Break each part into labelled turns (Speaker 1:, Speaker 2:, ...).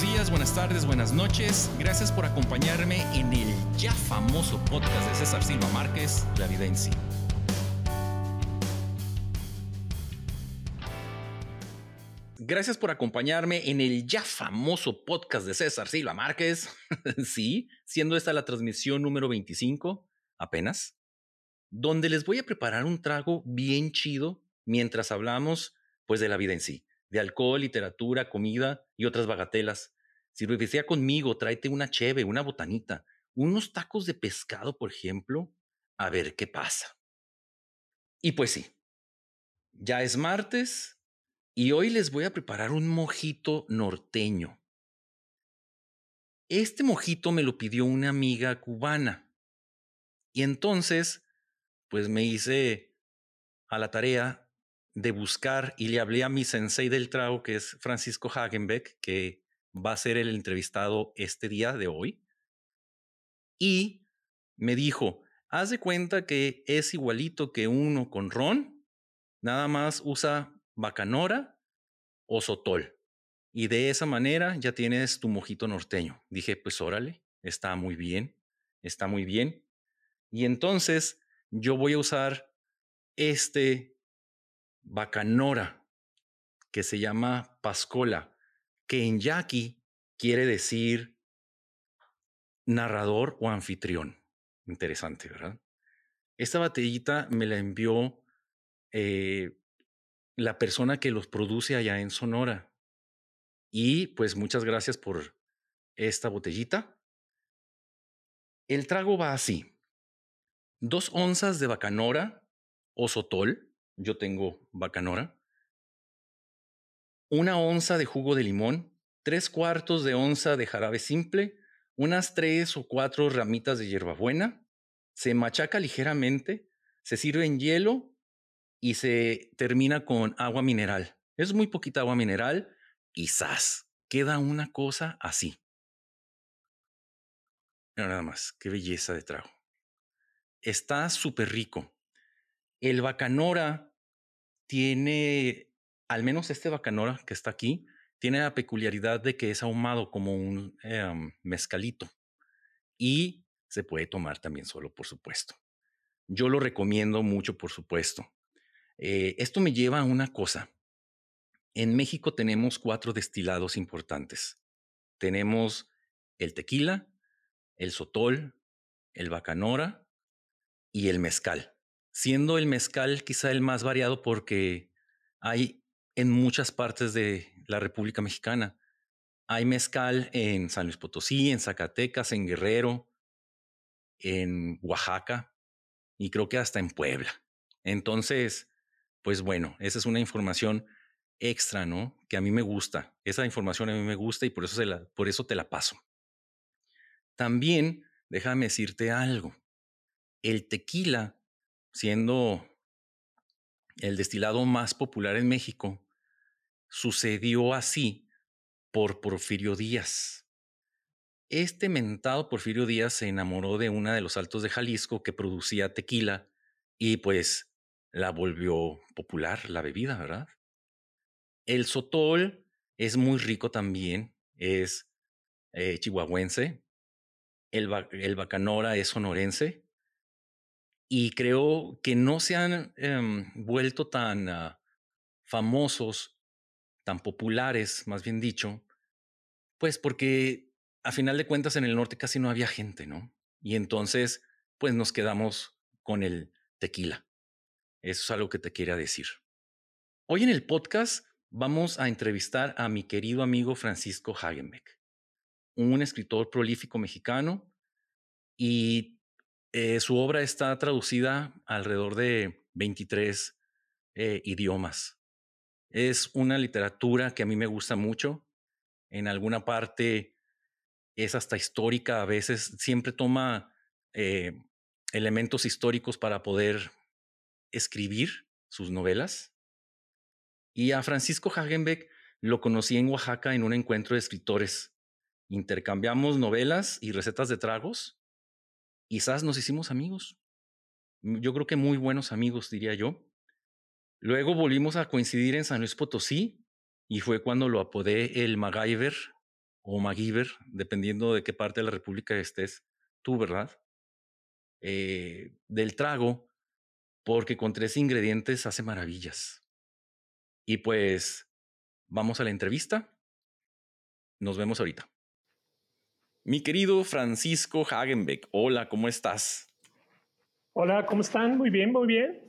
Speaker 1: buenos días, buenas tardes, buenas noches. Gracias por acompañarme en el ya famoso podcast de César Silva Márquez, La Vida en Sí. Gracias por acompañarme en el ya famoso podcast de César Silva Márquez. sí, siendo esta la transmisión número 25, apenas, donde les voy a preparar un trago bien chido mientras hablamos pues de la vida en sí de alcohol, literatura, comida y otras bagatelas. Si decía conmigo, tráete una cheve, una botanita, unos tacos de pescado, por ejemplo, a ver qué pasa. Y pues sí, ya es martes y hoy les voy a preparar un mojito norteño. Este mojito me lo pidió una amiga cubana. Y entonces, pues me hice a la tarea de buscar y le hablé a mi sensei del trago, que es Francisco Hagenbeck, que va a ser el entrevistado este día de hoy. Y me dijo, haz de cuenta que es igualito que uno con ron, nada más usa bacanora o sotol. Y de esa manera ya tienes tu mojito norteño. Dije, pues órale, está muy bien, está muy bien. Y entonces yo voy a usar este bacanora, que se llama pascola, que en yaqui quiere decir narrador o anfitrión. Interesante, ¿verdad? Esta batellita me la envió eh, la persona que los produce allá en Sonora. Y pues muchas gracias por esta botellita. El trago va así. Dos onzas de bacanora o sotol, yo tengo bacanora, una onza de jugo de limón, tres cuartos de onza de jarabe simple, unas tres o cuatro ramitas de hierbabuena, se machaca ligeramente, se sirve en hielo y se termina con agua mineral. Es muy poquita agua mineral y ¡zas! Queda una cosa así. nada más, qué belleza de trago. Está súper rico. El bacanora tiene, al menos este bacanora que está aquí, tiene la peculiaridad de que es ahumado como un em, mezcalito y se puede tomar también solo, por supuesto. Yo lo recomiendo mucho, por supuesto. Eh, esto me lleva a una cosa. En México tenemos cuatro destilados importantes. Tenemos el tequila, el sotol, el bacanora y el mezcal siendo el mezcal quizá el más variado porque hay en muchas partes de la República Mexicana. Hay mezcal en San Luis Potosí, en Zacatecas, en Guerrero, en Oaxaca y creo que hasta en Puebla. Entonces, pues bueno, esa es una información extra, ¿no? Que a mí me gusta. Esa información a mí me gusta y por eso, la, por eso te la paso. También, déjame decirte algo. El tequila siendo el destilado más popular en México, sucedió así por Porfirio Díaz. Este mentado Porfirio Díaz se enamoró de una de los altos de Jalisco que producía tequila y pues la volvió popular la bebida, ¿verdad? El sotol es muy rico también, es eh, chihuahuense. El, el bacanora es sonorense y creo que no se han em, vuelto tan ah, famosos, tan populares, más bien dicho, pues porque a final de cuentas en el norte casi no había gente, ¿no? Y entonces, pues nos quedamos con el tequila. Eso es algo que te quería decir. Hoy en el podcast vamos a entrevistar a mi querido amigo Francisco Hagenbeck, un escritor prolífico mexicano y eh, su obra está traducida alrededor de 23 eh, idiomas. Es una literatura que a mí me gusta mucho. En alguna parte es hasta histórica, a veces siempre toma eh, elementos históricos para poder escribir sus novelas. Y a Francisco Hagenbeck lo conocí en Oaxaca en un encuentro de escritores. Intercambiamos novelas y recetas de tragos quizás nos hicimos amigos. Yo creo que muy buenos amigos, diría yo. Luego volvimos a coincidir en San Luis Potosí y fue cuando lo apodé el MacGyver o MacGyver, dependiendo de qué parte de la República estés tú, ¿verdad? Eh, del trago, porque con tres ingredientes hace maravillas. Y pues, vamos a la entrevista. Nos vemos ahorita. Mi querido Francisco Hagenbeck, hola, ¿cómo estás?
Speaker 2: Hola, ¿cómo están? Muy bien, muy bien.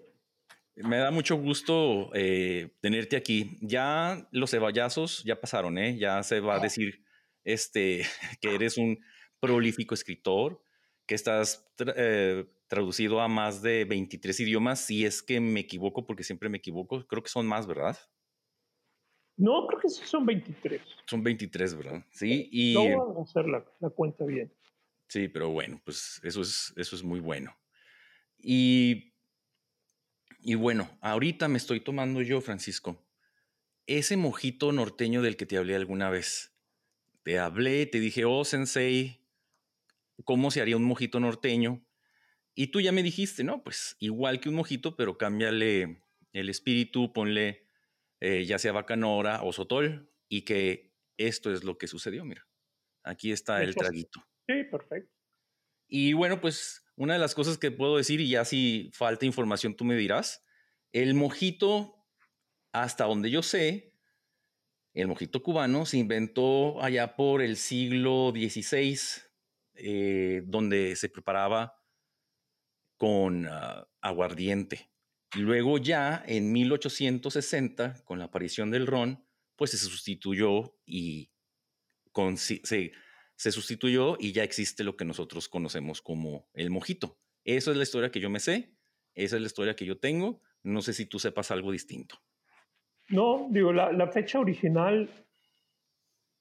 Speaker 1: Me da mucho gusto eh, tenerte aquí. Ya los ceballazos ya pasaron, ¿eh? Ya se va a decir este, que eres un prolífico escritor, que estás eh, traducido a más de 23 idiomas, si es que me equivoco, porque siempre me equivoco. Creo que son más, ¿verdad?
Speaker 2: No, creo que sí son 23.
Speaker 1: Son 23, ¿verdad? Sí. Y,
Speaker 2: no voy a hacer la, la, cuenta bien.
Speaker 1: Sí, pero bueno, pues eso es, eso es muy bueno. Y, y bueno, ahorita me estoy tomando yo, Francisco, ese mojito norteño del que te hablé alguna vez. Te hablé, te dije, oh, sensei, ¿cómo se haría un mojito norteño? Y tú ya me dijiste, no, pues igual que un mojito, pero cámbiale el espíritu, ponle eh, ya sea bacanora o sotol, y que esto es lo que sucedió, mira. Aquí está el traguito.
Speaker 2: Sí, perfecto.
Speaker 1: Y bueno, pues una de las cosas que puedo decir, y ya si falta información tú me dirás, el mojito, hasta donde yo sé, el mojito cubano se inventó allá por el siglo XVI, eh, donde se preparaba con uh, aguardiente. Luego ya en 1860, con la aparición del ron, pues se sustituyó y se, se sustituyó y ya existe lo que nosotros conocemos como el mojito. Esa es la historia que yo me sé, esa es la historia que yo tengo. No sé si tú sepas algo distinto.
Speaker 2: No, digo, la, la, fecha original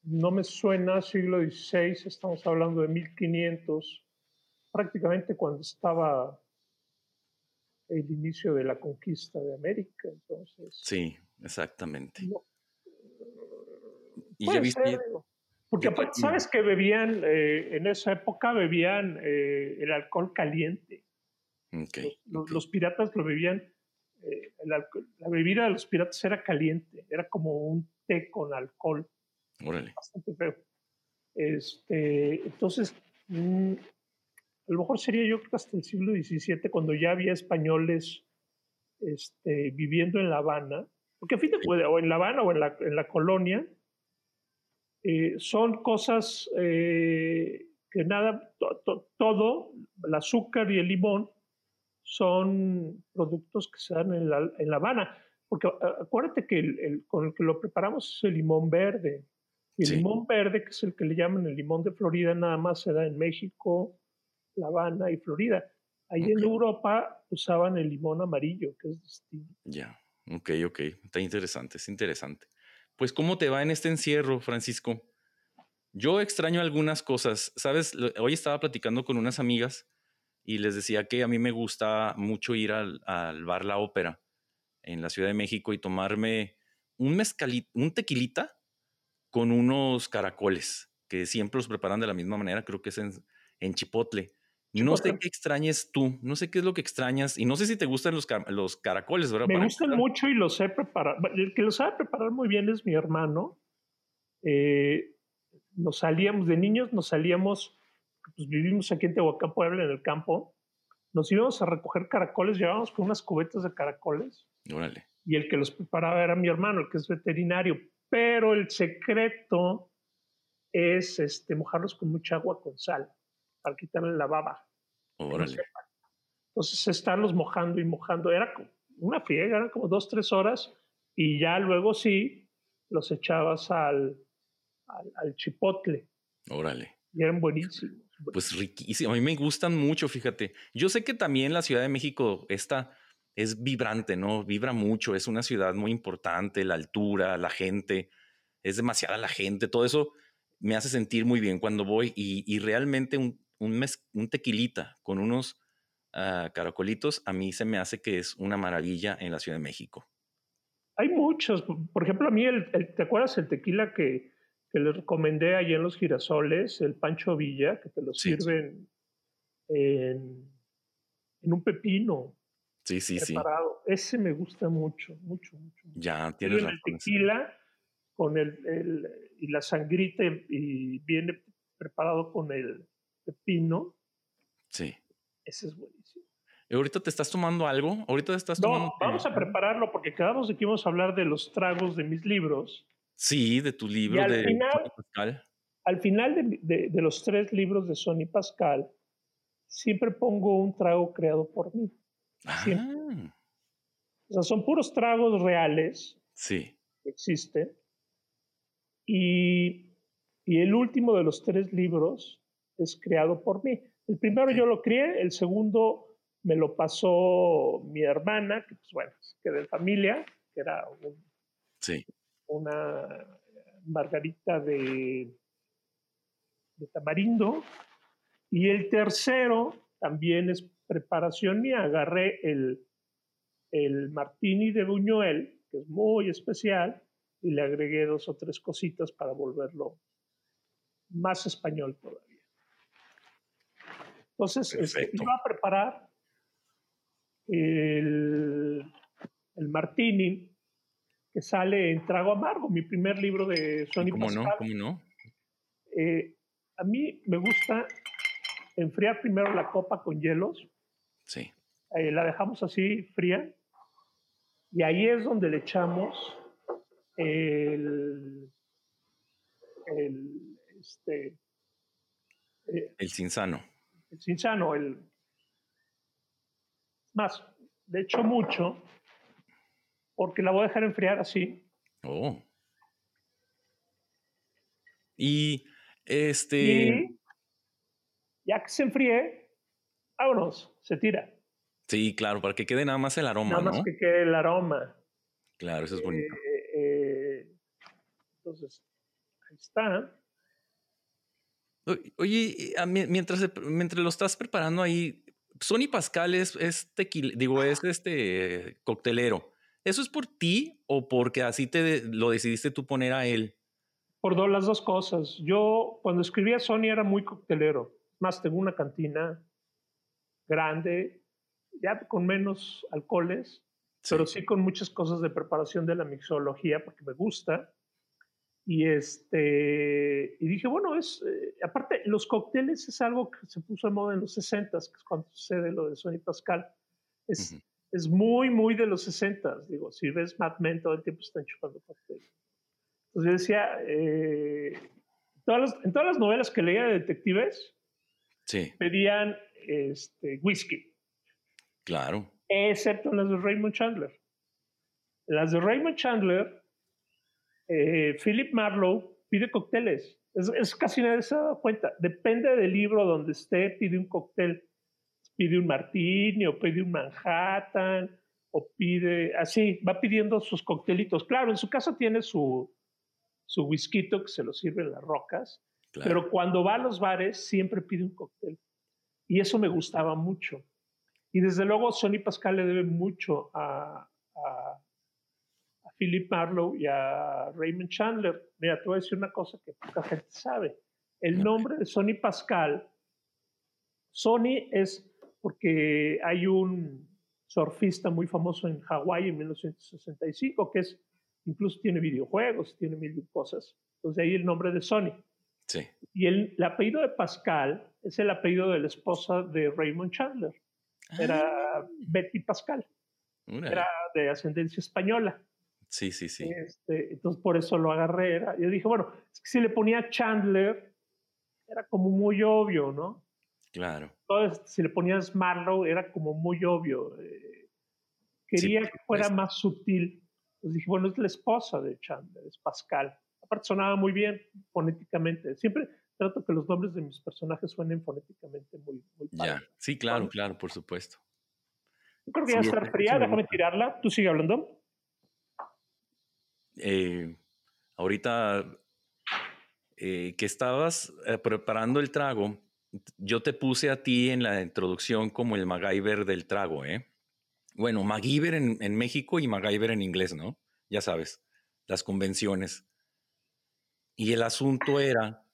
Speaker 2: no me suena siglo XVI, estamos hablando de 1500, prácticamente cuando estaba el inicio de la conquista de América, entonces.
Speaker 1: Sí, exactamente. No,
Speaker 2: y ya viste... porque aparte, ¿sabes que bebían, eh, en esa época bebían eh, el alcohol caliente?
Speaker 1: Okay,
Speaker 2: los, okay. los, piratas lo bebían eh, la, la, bebida de los piratas era caliente, era como un té con alcohol.
Speaker 1: Órale.
Speaker 2: Bastante feo. Este, entonces, mmm, a lo mejor sería yo creo que hasta el siglo XVII, cuando ya había españoles este, viviendo en La Habana, porque a fin de cuentas, o en La Habana o en la, en la colonia, eh, son cosas eh, que nada, to, to, todo, el azúcar y el limón, son productos que se dan en La, en la Habana. Porque acuérdate que el, el, con el que lo preparamos es el limón verde. Y el sí. limón verde, que es el que le llaman el limón de Florida, nada más se da en México, La Habana y Florida. Ahí okay. en Europa usaban el limón amarillo, que es distinto.
Speaker 1: Ya, ok, ok. Está interesante, es interesante. Pues, ¿cómo te va en este encierro, Francisco? Yo extraño algunas cosas. Sabes, hoy estaba platicando con unas amigas y les decía que a mí me gusta mucho ir al, al bar La Ópera en la Ciudad de México y tomarme un mezcalito, un tequilita con unos caracoles que siempre los preparan de la misma manera, creo que es en, en Chipotle. No sé qué extrañes tú, no sé qué es lo que extrañas y no sé si te gustan los, los caracoles, ¿verdad?
Speaker 2: Me Para gustan mucho y los sé preparar. El que los sabe preparar muy bien es mi hermano. Eh, nos salíamos de niños, nos salíamos pues vivimos aquí en Tehuacán, Puebla, en el campo, nos íbamos a recoger caracoles, llevábamos con unas cubetas de caracoles.
Speaker 1: Órale.
Speaker 2: Y el que los preparaba era mi hermano, el que es veterinario. Pero el secreto es este, mojarlos con mucha agua con sal, para quitarle la baba.
Speaker 1: Órale.
Speaker 2: Entonces, estarlos mojando y mojando, era una friega, eran como dos, tres horas, y ya luego sí los echabas al, al, al chipotle.
Speaker 1: Órale.
Speaker 2: Y eran buenísimos.
Speaker 1: Pues riquísimo. A mí me gustan mucho, fíjate. Yo sé que también la Ciudad de México está, es vibrante, ¿no? Vibra mucho. Es una ciudad muy importante, la altura, la gente, es demasiada la gente. Todo eso me hace sentir muy bien cuando voy y, y realmente un, un, mes, un, tequilita con unos uh, caracolitos a mí se me hace que es una maravilla en la Ciudad de México.
Speaker 2: Hay muchos. Por ejemplo, a mí, el, el, ¿te acuerdas el tequila que que les recomendé allí en los girasoles, el Pancho Villa, que te lo sí, sirven. En, en, un pepino.
Speaker 1: Sí, sí,
Speaker 2: preparado.
Speaker 1: sí.
Speaker 2: Ese me gusta mucho, mucho, mucho.
Speaker 1: Ya, tienes
Speaker 2: razón. El tequila con el, y la sangrita y viene preparado con el pepino.
Speaker 1: Sí.
Speaker 2: Ese es buenísimo.
Speaker 1: ¿Y ahorita te estás tomando algo? ¿Ahorita te estás tomando?
Speaker 2: No, vamos a prepararlo porque quedamos de que íbamos a hablar de los tragos de mis libros.
Speaker 1: Sí, de tu libro
Speaker 2: al
Speaker 1: de
Speaker 2: final,
Speaker 1: Pascal.
Speaker 2: Al final de, de, los tres libros de Sony Pascal, siempre pongo un trago creado por mí.
Speaker 1: Ah.
Speaker 2: O sea, son puros tragos reales.
Speaker 1: Sí.
Speaker 2: Que existen. Y, y el último de los tres libros es creado por mí. El primero yo lo crié, el segundo me lo pasó mi hermana, que pues bueno, que de familia, que era
Speaker 1: sí.
Speaker 2: una margarita de, de tamarindo. Y el tercero también es preparación mía. Agarré el, el martini de Buñuel, que es muy especial, y le agregué dos o tres cositas para volverlo más español todavía. Entonces, este, iba a preparar el, el, martini que sale en Trago Amargo, mi primer libro de Sony
Speaker 1: ¿Cómo no? ¿Cómo no?
Speaker 2: Eh, a mí me gusta enfriar primero la copa con hielos.
Speaker 1: Sí.
Speaker 2: Eh, la dejamos así fría. Y ahí es donde le echamos el, el, este,
Speaker 1: eh, el cinzano.
Speaker 2: El cinzano, el... Más, de hecho mucho, porque la voy a dejar enfriar así.
Speaker 1: Oh. Y este...
Speaker 2: Y ya que se enfríe, vámonos, se tira.
Speaker 1: Sí, claro, para que quede nada más el aroma,
Speaker 2: nada más que quede el aroma.
Speaker 1: Claro, eso es bonito.
Speaker 2: Eh, eh, entonces, ahí está.
Speaker 1: Oye, mientras, mientras lo estás preparando ahí, Sony Pascal es, es tequila, digo, es este coctelero. ¿Eso es por ti o porque así te lo decidiste tú poner a él?
Speaker 2: Por las dos cosas. Yo cuando escribía Sony era muy coctelero. Más, tengo una cantina grande, ya con menos alcoholes, pero sí con muchas cosas de preparación de la mixología porque me gusta. Y, este, y dije, bueno, es, eh, aparte, los cócteles es algo que se puso de moda en los 60, que es cuando sucede lo de Sony Pascal. Es, es muy, muy de los 60. Digo, si ves Mad Men, todo el tiempo están chupando cócteles. Entonces yo decía, eh, todas en todas las novelas que leía de detectives,
Speaker 1: sí.
Speaker 2: pedían este, whisky.
Speaker 1: Claro.
Speaker 2: Excepto en las de Raymond Chandler. Las de Raymond Chandler eh, Philip Marlowe pide cócteles. Es, casi nadie se da cuenta. Depende del libro donde esté, pide un cóctel. Pide un martini o pide un Manhattan o pide, así, va pidiendo sus coctelitos. Claro, en su casa tiene su, su whisky que se lo sirve en las rocas, pero cuando va a los bares siempre pide un cóctel. Y eso me gustaba mucho. Y desde luego Sonny Pascal le debe mucho a, Philip Marlowe y a Raymond Chandler. Mira, te voy a decir una cosa que poca gente sabe. El nombre de Sony Pascal, Sony es porque hay un surfista muy famoso en Hawái en 1965 que es, incluso tiene videojuegos, tiene mil cosas. Entonces ahí el nombre de Sony.
Speaker 1: Sí.
Speaker 2: Y el, apellido de Pascal es el apellido de la esposa de Raymond Chandler. Era ah. Betty Pascal. Era de ascendencia española.
Speaker 1: Sí, sí, sí.
Speaker 2: Este, entonces por eso lo agarré. yo dije, bueno, es que si le ponía Chandler, era como muy obvio, ¿no?
Speaker 1: Claro.
Speaker 2: Entonces, si le ponías Marlowe, era como muy obvio. Eh, quería que fuera más sutil. Entonces dije, bueno, es la esposa de Chandler, es Pascal. Aparte sonaba muy bien fonéticamente. Siempre trato que los nombres de mis personajes suenen fonéticamente muy, muy
Speaker 1: Ya, sí, claro, claro, por supuesto.
Speaker 2: Yo creo que ya está fría, déjame tirarla. ¿Tú sigue hablando?
Speaker 1: Eh, ahorita eh, que estabas eh, preparando el trago, yo te puse a ti en la introducción como el MacGyver del trago, ¿eh? Bueno, MacGyver en, en México y MacGyver en inglés, ¿no? Ya sabes, las convenciones. Y el asunto era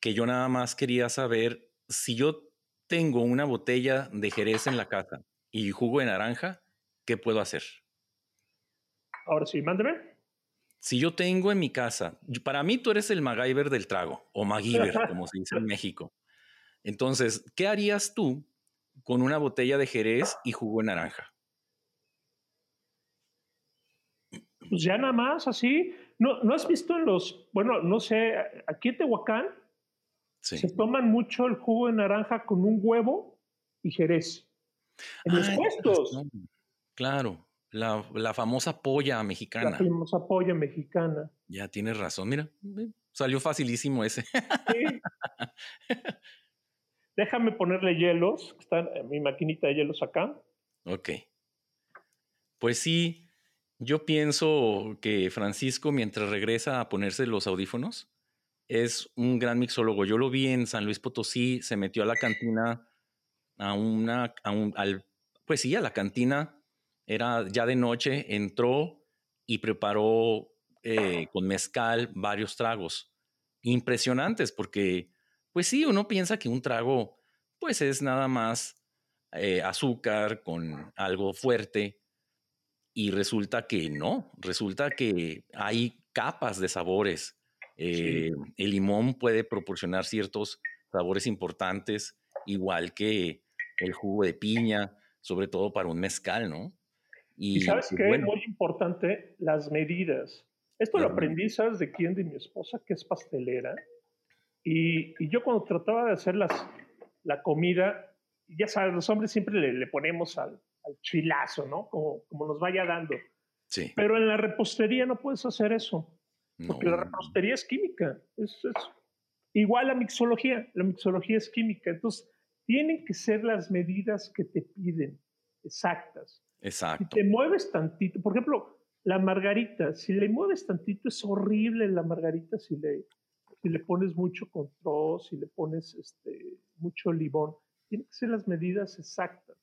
Speaker 1: que yo nada más quería saber si yo tengo una botella de Jerez en la casa y jugo de naranja, ¿qué puedo hacer?
Speaker 2: Ahora sí, mándeme.
Speaker 1: si yo tengo en mi casa, para mí tú eres el MacGyver del trago, o MacGyver, como se dice en México. Entonces, ¿qué harías tú con una botella de Jerez y jugo de naranja?
Speaker 2: Pues ya nada más, así. ¿No, ¿No has visto en los, bueno, no sé, aquí en Tehuacán se toman mucho el jugo de naranja con un huevo y Jerez? En los puestos.
Speaker 1: Claro, la, la, famosa polla mexicana. La
Speaker 2: famosa polla mexicana.
Speaker 1: Ya tienes razón, mira, salió facilísimo ese. Sí.
Speaker 2: Déjame ponerle hielos, está mi maquinita de hielos acá.
Speaker 1: Ok. Pues sí, yo pienso que Francisco, mientras regresa a ponerse los audífonos, es un gran mixólogo. Yo lo vi en San Luis Potosí, se metió a la cantina, a una, a un, al, pues sí, a la cantina, era ya de noche, entró y preparó eh, con mezcal varios tragos. Impresionantes, porque, pues sí, uno piensa que un trago, pues es nada más eh, azúcar con algo fuerte, y resulta que no, resulta que hay capas de sabores. Eh, el limón puede proporcionar ciertos sabores importantes, igual que el jugo de piña, sobre todo para un mezcal, ¿no?
Speaker 2: Y, sabes pues qué es muy importante, las medidas. Esto lo aprendí, ¿sabes de quién? De mi esposa, que es pastelera. Y, y yo cuando trataba de hacer las, la comida, ya sabes, los hombres siempre le, le ponemos al, chilazo, ¿no? Como, como nos vaya dando. Sí. Pero en la repostería no puedes hacer eso. Porque la repostería es química. Es, igual la mixología. La mixología es química. Entonces, tienen que ser las medidas que te piden, exactas.
Speaker 1: Exacto.
Speaker 2: Si te mueves tantito, por ejemplo, la margarita, si le mueves tantito, es horrible la margarita si le, si le pones mucho control, si le pones este, mucho limón. Tienen que ser las medidas exactas.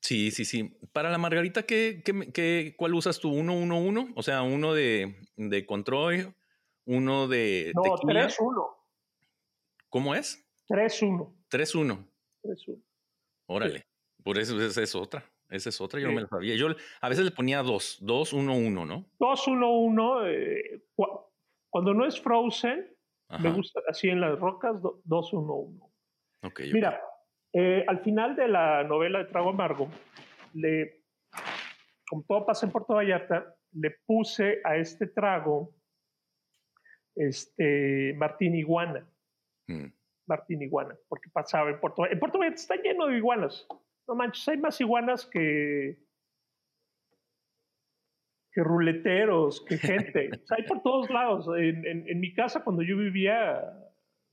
Speaker 1: Sí, sí, sí. Para la margarita, ¿qué, qué, cuál usas tú? ¿Uno, uno, uno? O sea, uno de, de control, uno de.
Speaker 2: No, tres, uno.
Speaker 1: ¿Cómo es?
Speaker 2: Tres, uno.
Speaker 1: Tres, uno. Tres, uno. Órale. Por eso esa es otra. Esa es otra, yo no me la sabía. Yo a veces le ponía dos, dos, uno, uno, ¿no?
Speaker 2: Dos, uno, uno. Eh, cuando no es frozen, me gusta así en las rocas, dos, uno, uno.
Speaker 1: Ok.
Speaker 2: Mira, eh, al final de la novela de Trago Amargo, le, como todo pasa en Puerto Vallarta, le puse a este trago este, Martín Iguana. Mm. Martín Iguana, porque pasaba en Puerto Vallarta. En Puerto Vallarta está lleno de iguanas. No manches, hay más iguanas que, que ruleteros, que gente. hay por todos lados. En, en, mi casa, cuando yo vivía,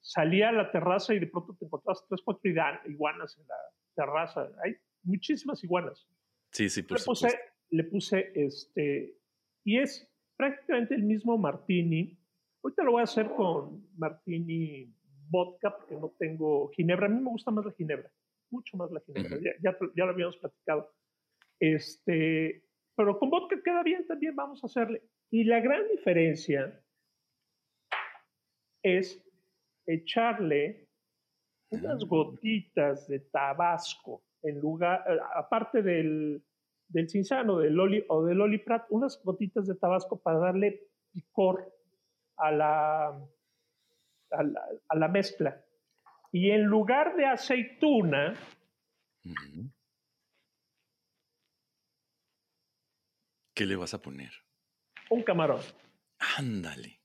Speaker 2: salía a la terraza y de pronto te encontrabas tres, cuatro iguanas en la terraza. Hay muchísimas iguanas.
Speaker 1: Sí, sí, por
Speaker 2: le puse, le puse este, y es prácticamente el mismo martini. Ahorita lo voy a hacer con martini vodka porque no tengo ginebra. A mí me gusta más la ginebra, mucho más la ginebra. ya, ya, lo habíamos platicado. Este, pero con vodka queda bien también, vamos a hacerle. Y la gran diferencia es echarle unas ah. gotitas de tabasco en lugar, eh, aparte del, del cinzano del oli, o del oliprat, unas gotitas de tabasco para darle picor a la, a la, mezcla. Y en lugar de aceituna,
Speaker 1: ¿qué le vas a poner?
Speaker 2: Un camarón.
Speaker 1: Ándale.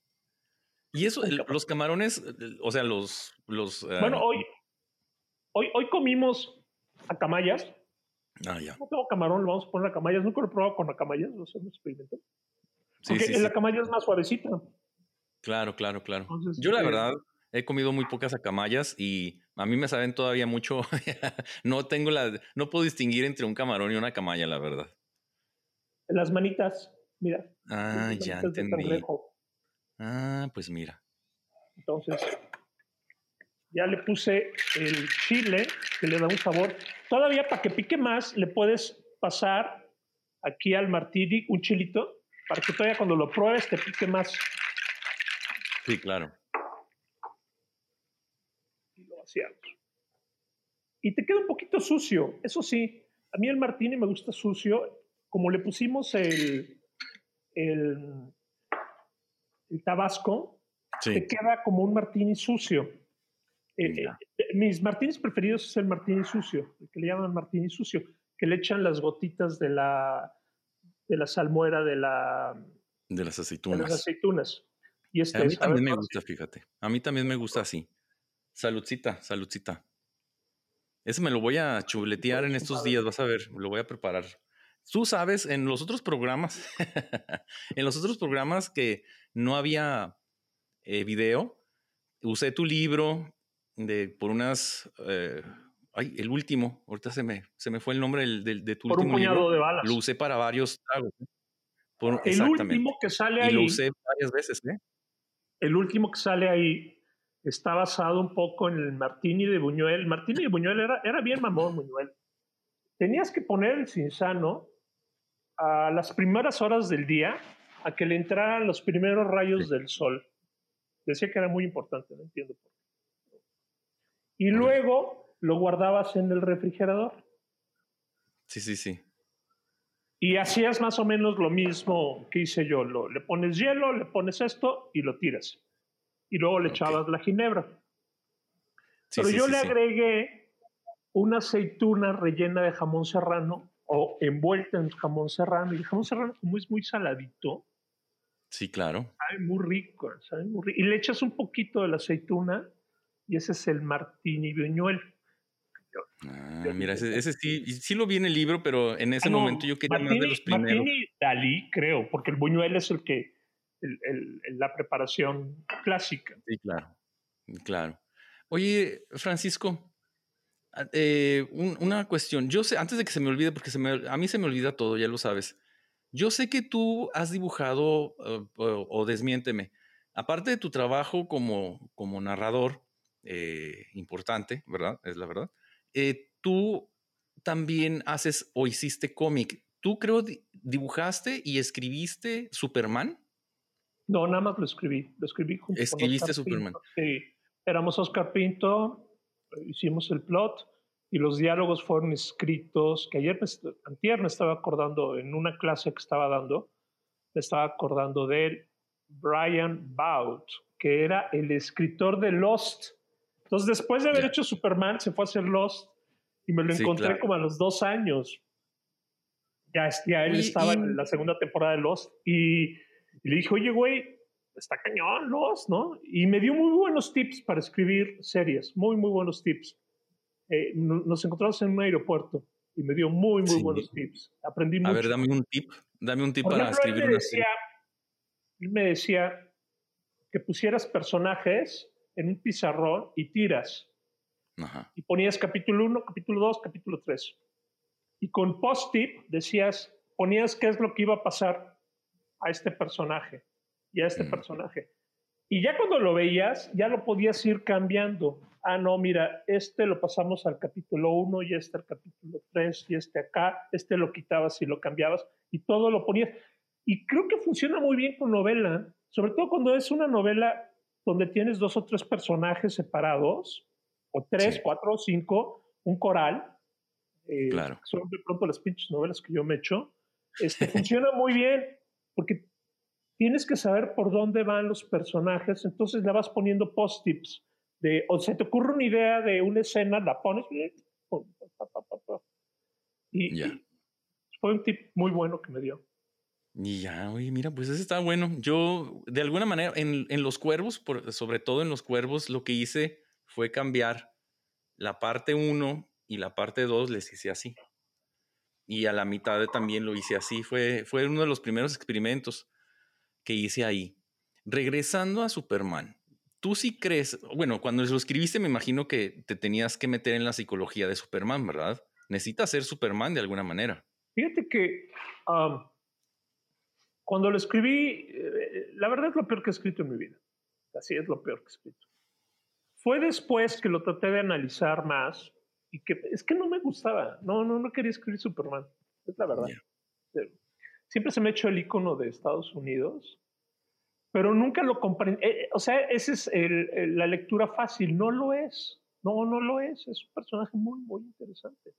Speaker 1: Y eso, los camarones, o sea, los... los
Speaker 2: bueno, ah, hoy, hoy, hoy comimos acamayas.
Speaker 1: Ah, ya.
Speaker 2: No tengo camarón, lo vamos a poner acamayas. Nunca lo he probado con acamayas, no sé, un experimento. Sí, Porque sí, la acamaya es más suavecita.
Speaker 1: Claro, claro, claro. Yo la verdad he comido muy pocas acamayas y a mí me saben todavía mucho. no tengo la, no puedo distinguir entre un camarón y una acamaya, la verdad.
Speaker 2: Las manitas, mira.
Speaker 1: Ah, ya entendí. Ah, pues mira.
Speaker 2: Entonces, ya le puse el chile, que le da un sabor. Todavía para que pique más, le puedes pasar aquí al martini un chilito, para que todavía cuando lo pruebes te pique más.
Speaker 1: Sí, claro.
Speaker 2: Y te queda un poquito sucio, eso sí. A mí el martini me gusta sucio. Como le pusimos el, el el tabasco, te queda como un martini sucio. Eh, eh, mis martinis preferidos es el martini sucio, el que le llaman martini sucio, que le echan las gotitas de la, de la salmuera de la...
Speaker 1: De las aceitunas. De
Speaker 2: las aceitunas.
Speaker 1: Y este a mí también me gusta, fíjate. A mí también me gusta así. Saludcita, saludcita. Ese me lo voy a chuletear en estos días, vas a ver, lo voy a preparar. Tú sabes, en los otros programas, en los otros programas que no había eh, video, usé tu libro de por unas, eh, ay, el último, ahorita se me, se me fue el nombre del, de tu
Speaker 2: por
Speaker 1: último
Speaker 2: un puñado de balas.
Speaker 1: Lo usé para varios tragos.
Speaker 2: el último que sale ahí.
Speaker 1: Y lo usé varias veces, ¿eh?
Speaker 2: El último que sale ahí está basado un poco en el Martini de Buñuel. Martini de Buñuel era, era bien mamón, Buñuel. Tenías que poner el cinsano a las primeras horas del día a que le entraran los primeros rayos del sol. Decía que era muy importante, no entiendo por qué. Y luego lo guardabas en el refrigerador.
Speaker 1: Sí, sí, sí.
Speaker 2: Y hacías más o menos lo mismo que hice yo. Lo, le pones hielo, le pones esto y lo tiras y luego le echabas la ginebra. Pero yo le agregué una aceituna rellena de jamón serrano o envuelta en jamón serrano. Y el jamón serrano, como es muy saladito,
Speaker 1: sí, claro.
Speaker 2: Sabe muy rico, sabe muy rico. Y le echas un poquito de la aceituna y ese es el martini buñuel.
Speaker 1: Ah, mira, ese, sí, sí lo vi en el libro, pero en ese ah, momento yo quería más de los primeros.
Speaker 2: Martini Dalí, creo, porque el buñuel es el que la preparación clásica.
Speaker 1: Sí, claro, claro. Oye, Francisco, eh, una cuestión. Yo sé, antes de que se me olvide, porque se me, a mí se me olvida todo, ya lo sabes. Yo sé que tú has dibujado, eh, o, desmiénteme, aparte de tu trabajo como, como narrador, eh, importante, ¿verdad? Es la verdad. tú también haces o hiciste cómic. ¿Tú creo dibujaste y escribiste Superman?
Speaker 2: No, nada más lo escribí. Lo escribí
Speaker 1: junto Escribiste Superman.
Speaker 2: Sí. Éramos Oscar Pinto, hicimos el plot y los diálogos fueron escritos, que ayer, me, antier me estaba acordando en una clase que estaba dando, me estaba acordando de Brian Bout, que era el escritor de Lost. Entonces, después de haber hecho Superman, se fue a hacer Lost y me lo encontré como a los dos años. Ya, ya él estaba en la segunda temporada de Lost y y le dije, oye, güey, está cañón los, ¿no? Y me dio muy buenos tips para escribir series, muy, muy buenos tips. Eh, nos encontramos en un aeropuerto y me dio muy, muy buenos tips. Aprendí mucho.
Speaker 1: A ver, dame un tip, dame un tip para escribir una
Speaker 2: serie. Él me decía que pusieras personajes en un pizarrón y tiras. Ajá. Y ponías capítulo 1, capítulo 2, capítulo 3. Y con post-tip decías, ponías qué es lo que iba a pasar a este personaje y a este personaje. Y ya cuando lo veías, ya lo podías ir cambiando. Ah, no, mira, este lo pasamos al capítulo 1 y este al capítulo 3 y este acá, este lo quitabas y lo cambiabas y todo lo ponías. Y creo que funciona muy bien con novela, sobre todo cuando es una novela donde tienes dos o tres personajes separados, o tres, cuatro o cinco, un coral. Eh, claro. Son de pronto las pinches novelas que yo me echo. Este, funciona muy bien porque tienes que saber por dónde van los personajes, entonces le vas poniendo post-tips. De, o se te ocurre una idea de una escena, la pones y, fue un tip muy bueno que me dio.
Speaker 1: Y ya, oye, mira, pues ese está bueno. Yo, de alguna manera, en, en los cuervos, sobre todo en los cuervos, lo que hice fue cambiar la parte 1 y la parte 2, les hice así y a la mitad también lo hice así. Fue, fue uno de los primeros experimentos que hice ahí. Regresando a Superman, tú sí crees, bueno, cuando lo escribiste me imagino que te tenías que meter en la psicología de Superman, ¿verdad? Necesitas ser Superman de alguna manera.
Speaker 2: Fíjate que cuando lo escribí, eh, la verdad es lo peor que he escrito en mi vida. Así es lo peor que he escrito. Fue después que lo traté de analizar más y que es que no me gustaba, no, no, no quería escribir Superman, es la verdad. Siempre se me ha hecho el icono de Estados Unidos, pero nunca lo comprendí. Eh, o sea, esa es la lectura fácil, no lo es, no, no lo es, es un personaje muy, muy interesante.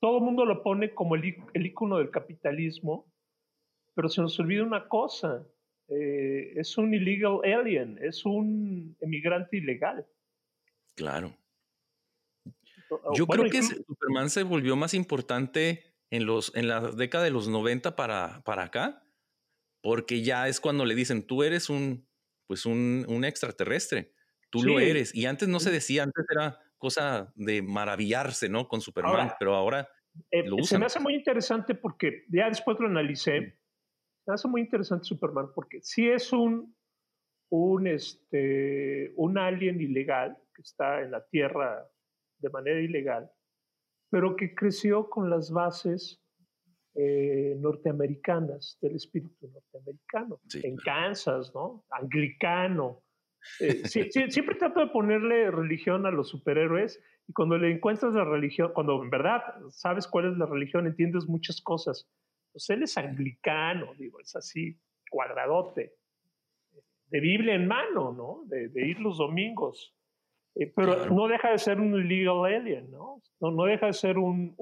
Speaker 2: Todo el mundo lo pone como el, el icono del capitalismo, pero se nos olvida una cosa, eh, es un illegal alien, es un emigrante ilegal.
Speaker 1: Claro. Yo creo que Superman se volvió más importante en, los, en la década de los 90 para, para acá, porque ya es cuando le dicen, tú eres un, pues un, un extraterrestre, tú lo eres. Y antes no se decía, antes era cosa de maravillarse, ¿no? Con Superman, pero ahora
Speaker 2: eh, lo usan. Se me hace muy interesante porque ya después lo analicé, se me hace muy interesante Superman porque si es un, un, este, un alien ilegal que está en la Tierra de manera ilegal, pero que creció con las bases eh, norteamericanas, del espíritu norteamericano, en Kansas, ¿no? Anglicano. Eh, siempre trato de ponerle religión a los superhéroes y cuando le encuentras la religión, cuando en verdad sabes cuál es la religión, entiendes muchas cosas. Pues él es anglicano, digo, es así, cuadradote, de Biblia en mano, ¿no? De, de ir los domingos eh, pero no deja de ser un legal alien, ¿no? No, deja de ser un,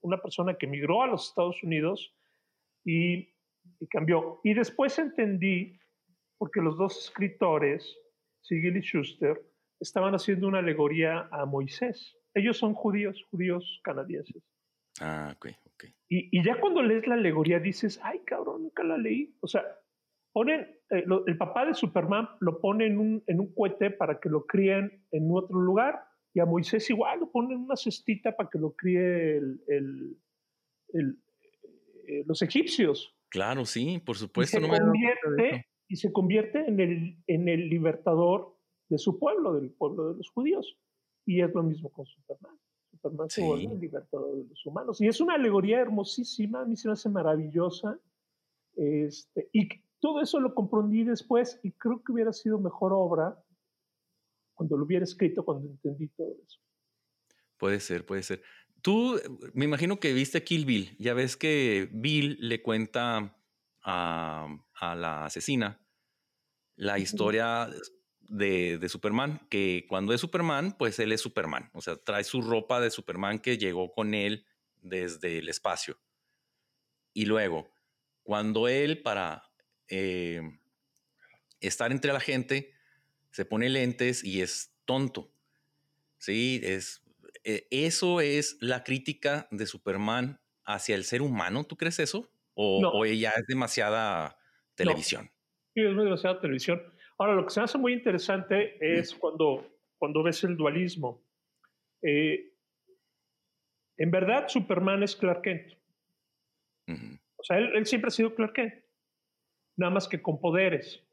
Speaker 2: una persona que emigró a los Estados Unidos y, cambió. Y después entendí, porque los dos escritores, Sigil y Schuster, estaban haciendo una alegoría a Moisés. Ellos son judíos, judíos canadienses.
Speaker 1: Ah, ok, ok.
Speaker 2: Y, y ya cuando lees la alegoría dices, ay, cabrón, nunca la leí. O sea, ponen, eh, el papá de Superman lo pone en un, en un cohete para que lo críen en otro lugar y a Moisés igual lo ponen en una cestita para que lo críe el, eh, los egipcios.
Speaker 1: Claro, sí, por supuesto.
Speaker 2: Y se, convierte, y se convierte en el, en el libertador de su pueblo, del pueblo de los judíos. Y es lo mismo con Superman. Superman se vuelve el libertador de los humanos. Y es una alegoría hermosísima, a mí se me hace maravillosa. Este, y todo eso lo comprendí después y creo que hubiera sido mejor obra cuando lo hubiera escrito, cuando entendí todo eso.
Speaker 1: Puede ser, puede ser. Tú, me imagino que viste Kill Bill. Ya ves que Bill le cuenta a, la asesina la historia de, de, Superman, que cuando es Superman, pues él es Superman. O sea, trae su ropa de Superman que llegó con él desde el espacio. Y luego, cuando él, para eh, estar entre la gente, se pone lentes y es tonto. Sí, es, eh, eso es la crítica de Superman hacia el ser humano. ¿Tú crees eso? ¿O, ella es demasiada televisión?
Speaker 2: Sí, es demasiada televisión. Ahora, lo que se hace muy interesante es cuando, cuando ves el dualismo. Eh, en verdad, Superman es Clark Kent. O sea, él, él, siempre ha sido Clark Kent nada más que con poderes.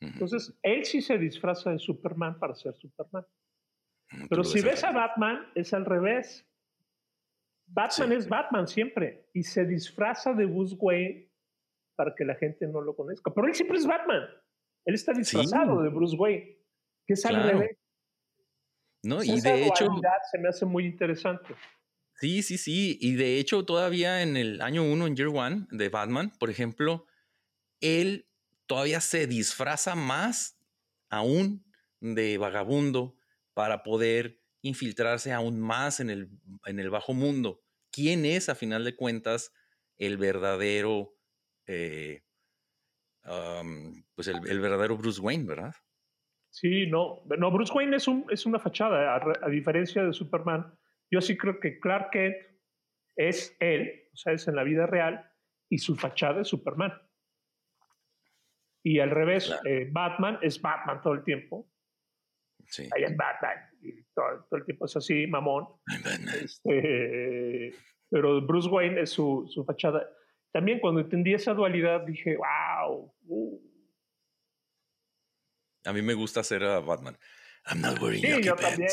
Speaker 2: Entonces, él sí se disfraza de Superman para ser Superman. Pero si ves a Batman, es al revés. Batman es Batman siempre y se disfraza de Bruce Wayne para que la gente no lo conozca. Pero él siempre es Batman. Él está disfrazado de Bruce Wayne, que es al revés.
Speaker 1: No, y de hecho
Speaker 2: se me hace muy interesante.
Speaker 1: Sí, sí, sí. Y de hecho, todavía en el año uno, en Year One de Batman, por ejemplo, él todavía se disfraza más aún de vagabundo para poder infiltrarse aún más en el, en el bajo mundo. ¿Quién es, a final de cuentas, el verdadero, eh, pues el, verdadero Bruce Wayne, verdad?
Speaker 2: Sí, no, no Bruce Wayne es, un, es una fachada, a, a, diferencia de Superman. Yo sí creo que Clark Kent es él, o sea, es en la vida real, y su fachada es Superman. Y al revés, eh, Batman es Batman todo el tiempo. Sí. Ahí es Batman. Y todo, el tiempo es así, mamón. Este, pero Bruce Wayne es su, su, fachada. También cuando entendí esa dualidad dije, wow. Uh".
Speaker 1: A mí me gusta hacer a Batman. I'm not wearing
Speaker 2: sí, yo también.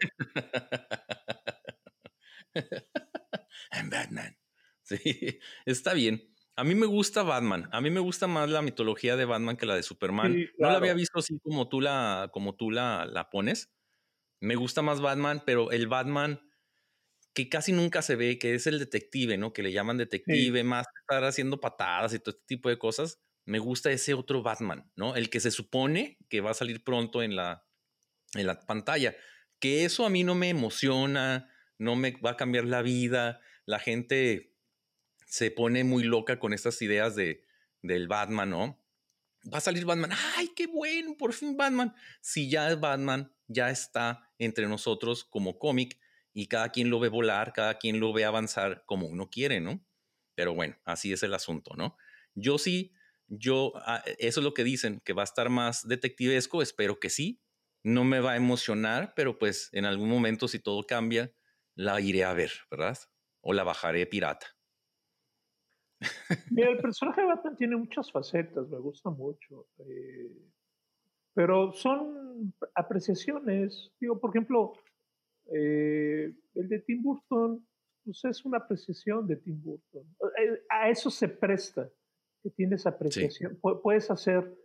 Speaker 1: I'm Batman. Sí, está bien. A mí me gusta Batman. A mí me gusta más la mitología de Batman que la de Superman. No la había visto así como tú la, como tú la, la pones. Me gusta más Batman, pero el Batman que casi nunca se ve, que es el detective, ¿no? Que le llaman detective, más estar haciendo patadas y todo este tipo de cosas. Me gusta ese otro Batman, ¿no? El que se supone que va a salir pronto en la, en la pantalla. Que eso a mí no me emociona, no me va a cambiar la vida. La gente se pone muy loca con estas ideas de, del Batman, ¿no? Va a salir Batman, ay, qué bueno, por fin Batman. Si ya es Batman, ya está entre nosotros como cómic y cada quien lo ve volar, cada quien lo ve avanzar como uno quiere, ¿no? Pero bueno, así es el asunto, ¿no? Yo sí, yo, ah, eso es lo que dicen, que va a estar más detectivesco, espero que sí. No me va a emocionar, pero pues en algún momento si todo cambia, la iré a ver, ¿verdad? O la bajaré pirata.
Speaker 2: Mira, el personaje de Batman tiene muchas facetas, me gusta mucho. Eh, pero son apreciaciones. Digo, por ejemplo, eh, el de Tim Burton, pues es una apreciación de Tim Burton. Eh, a eso se presta, que tienes apreciación. Puedes hacer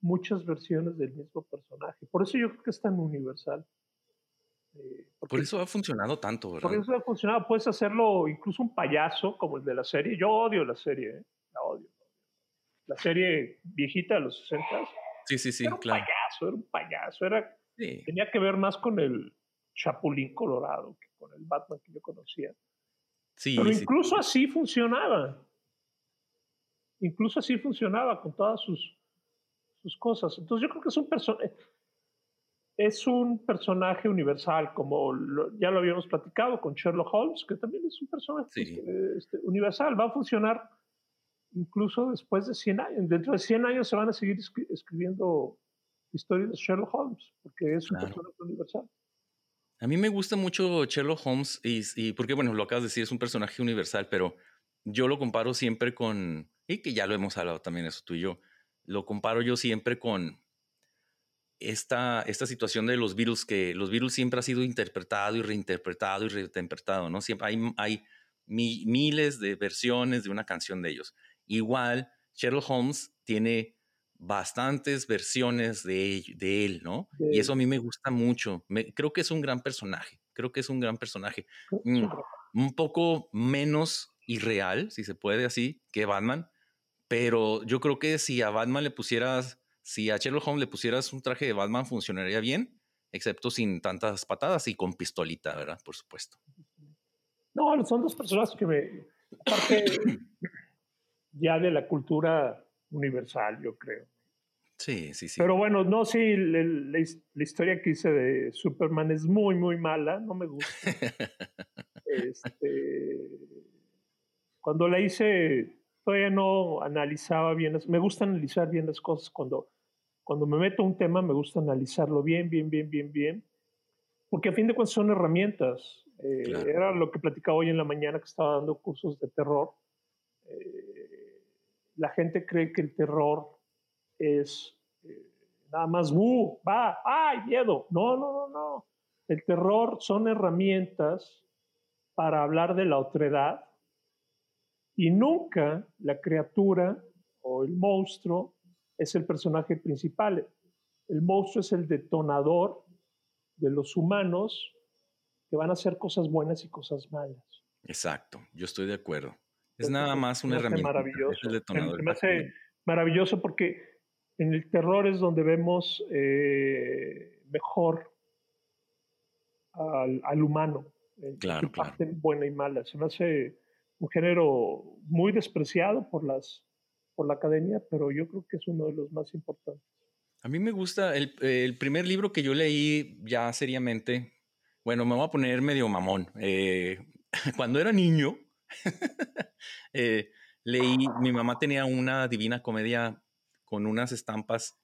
Speaker 2: muchas versiones del mismo personaje. Por eso yo creo que es tan universal.
Speaker 1: Eh, por eso ha funcionado tanto, ¿verdad?
Speaker 2: Por eso ha funcionado. Puedes hacerlo incluso un payaso como el de la serie. Yo odio la serie, ¿eh? la odio. La serie viejita de los 60
Speaker 1: Sí, sí, sí,
Speaker 2: era un payaso, era un payaso. Era, Tenía que ver más con el Chapulín Colorado que con el Batman que yo conocía. Sí, Pero incluso así funcionaba. Incluso así funcionaba con todas sus, sus cosas. Entonces yo creo que es un personaje es un personaje universal, como ya lo habíamos platicado con Sherlock Holmes, que también es un personaje este, universal. Va a funcionar incluso después de 100 años. Dentro de 100 años se van a seguir escribiendo historias de Sherlock Holmes, porque es un personaje universal.
Speaker 1: A mí me gusta mucho Sherlock Holmes y, y, porque, bueno, lo acabas de decir, es un personaje universal, pero yo lo comparo siempre con, y que ya lo hemos hablado también eso tú y yo, lo comparo yo siempre con esta, esta situación de los virus, que los virus siempre ha sido interpretado y reinterpretado y reinterpretado, ¿no? Siempre hay, hay miles de versiones de una canción de ellos. Igual, Sherlock Holmes tiene bastantes versiones de, de él, ¿no? Y eso a mí me gusta mucho. creo que es un gran personaje. Creo que es un gran personaje. Mm, un poco menos irreal, si se puede así, que Batman. Pero yo creo que si a Batman le pusieras si a Sherlock Holmes le pusieras un traje de Batman funcionaría bien, excepto sin tantas patadas y con pistolita, ¿verdad? Por supuesto.
Speaker 2: No, son dos personas que me... Parte ya de la cultura universal, yo creo.
Speaker 1: Sí, sí, sí.
Speaker 2: Pero bueno, no, sí, la, historia que hice de Superman es muy, muy mala, no me gusta. este, cuando la hice, todavía no analizaba bien, me gusta analizar bien las cosas cuando cuando me meto a un tema me gusta analizarlo bien, bien, bien, bien, bien, porque a fin de cuentas son herramientas. Eh, era lo que platicaba hoy en la mañana que estaba dando cursos de terror. Eh, la gente cree que el terror es eh, nada más, ¡uh! ¡Va! ¡Ay, miedo! No, no, no, no. El terror son herramientas para hablar de la otredad y nunca la criatura o el monstruo es el personaje principal. El monstruo es el detonador de los humanos que van a hacer cosas buenas y cosas malas.
Speaker 1: Exacto, yo estoy de acuerdo. Es nada más una herramienta.
Speaker 2: Maravilloso. me hace maravilloso porque en el terror es donde vemos eh, mejor al, humano.
Speaker 1: claro,
Speaker 2: parte buena y mala. Se me hace un género muy despreciado por las por la academia, pero yo creo que es uno de los más importantes.
Speaker 1: A mí me gusta el, el primer libro que yo leí ya seriamente. Bueno, me voy a poner medio mamón. Eh, cuando era niño, eh, leí, mi mamá tenía una divina comedia con unas estampas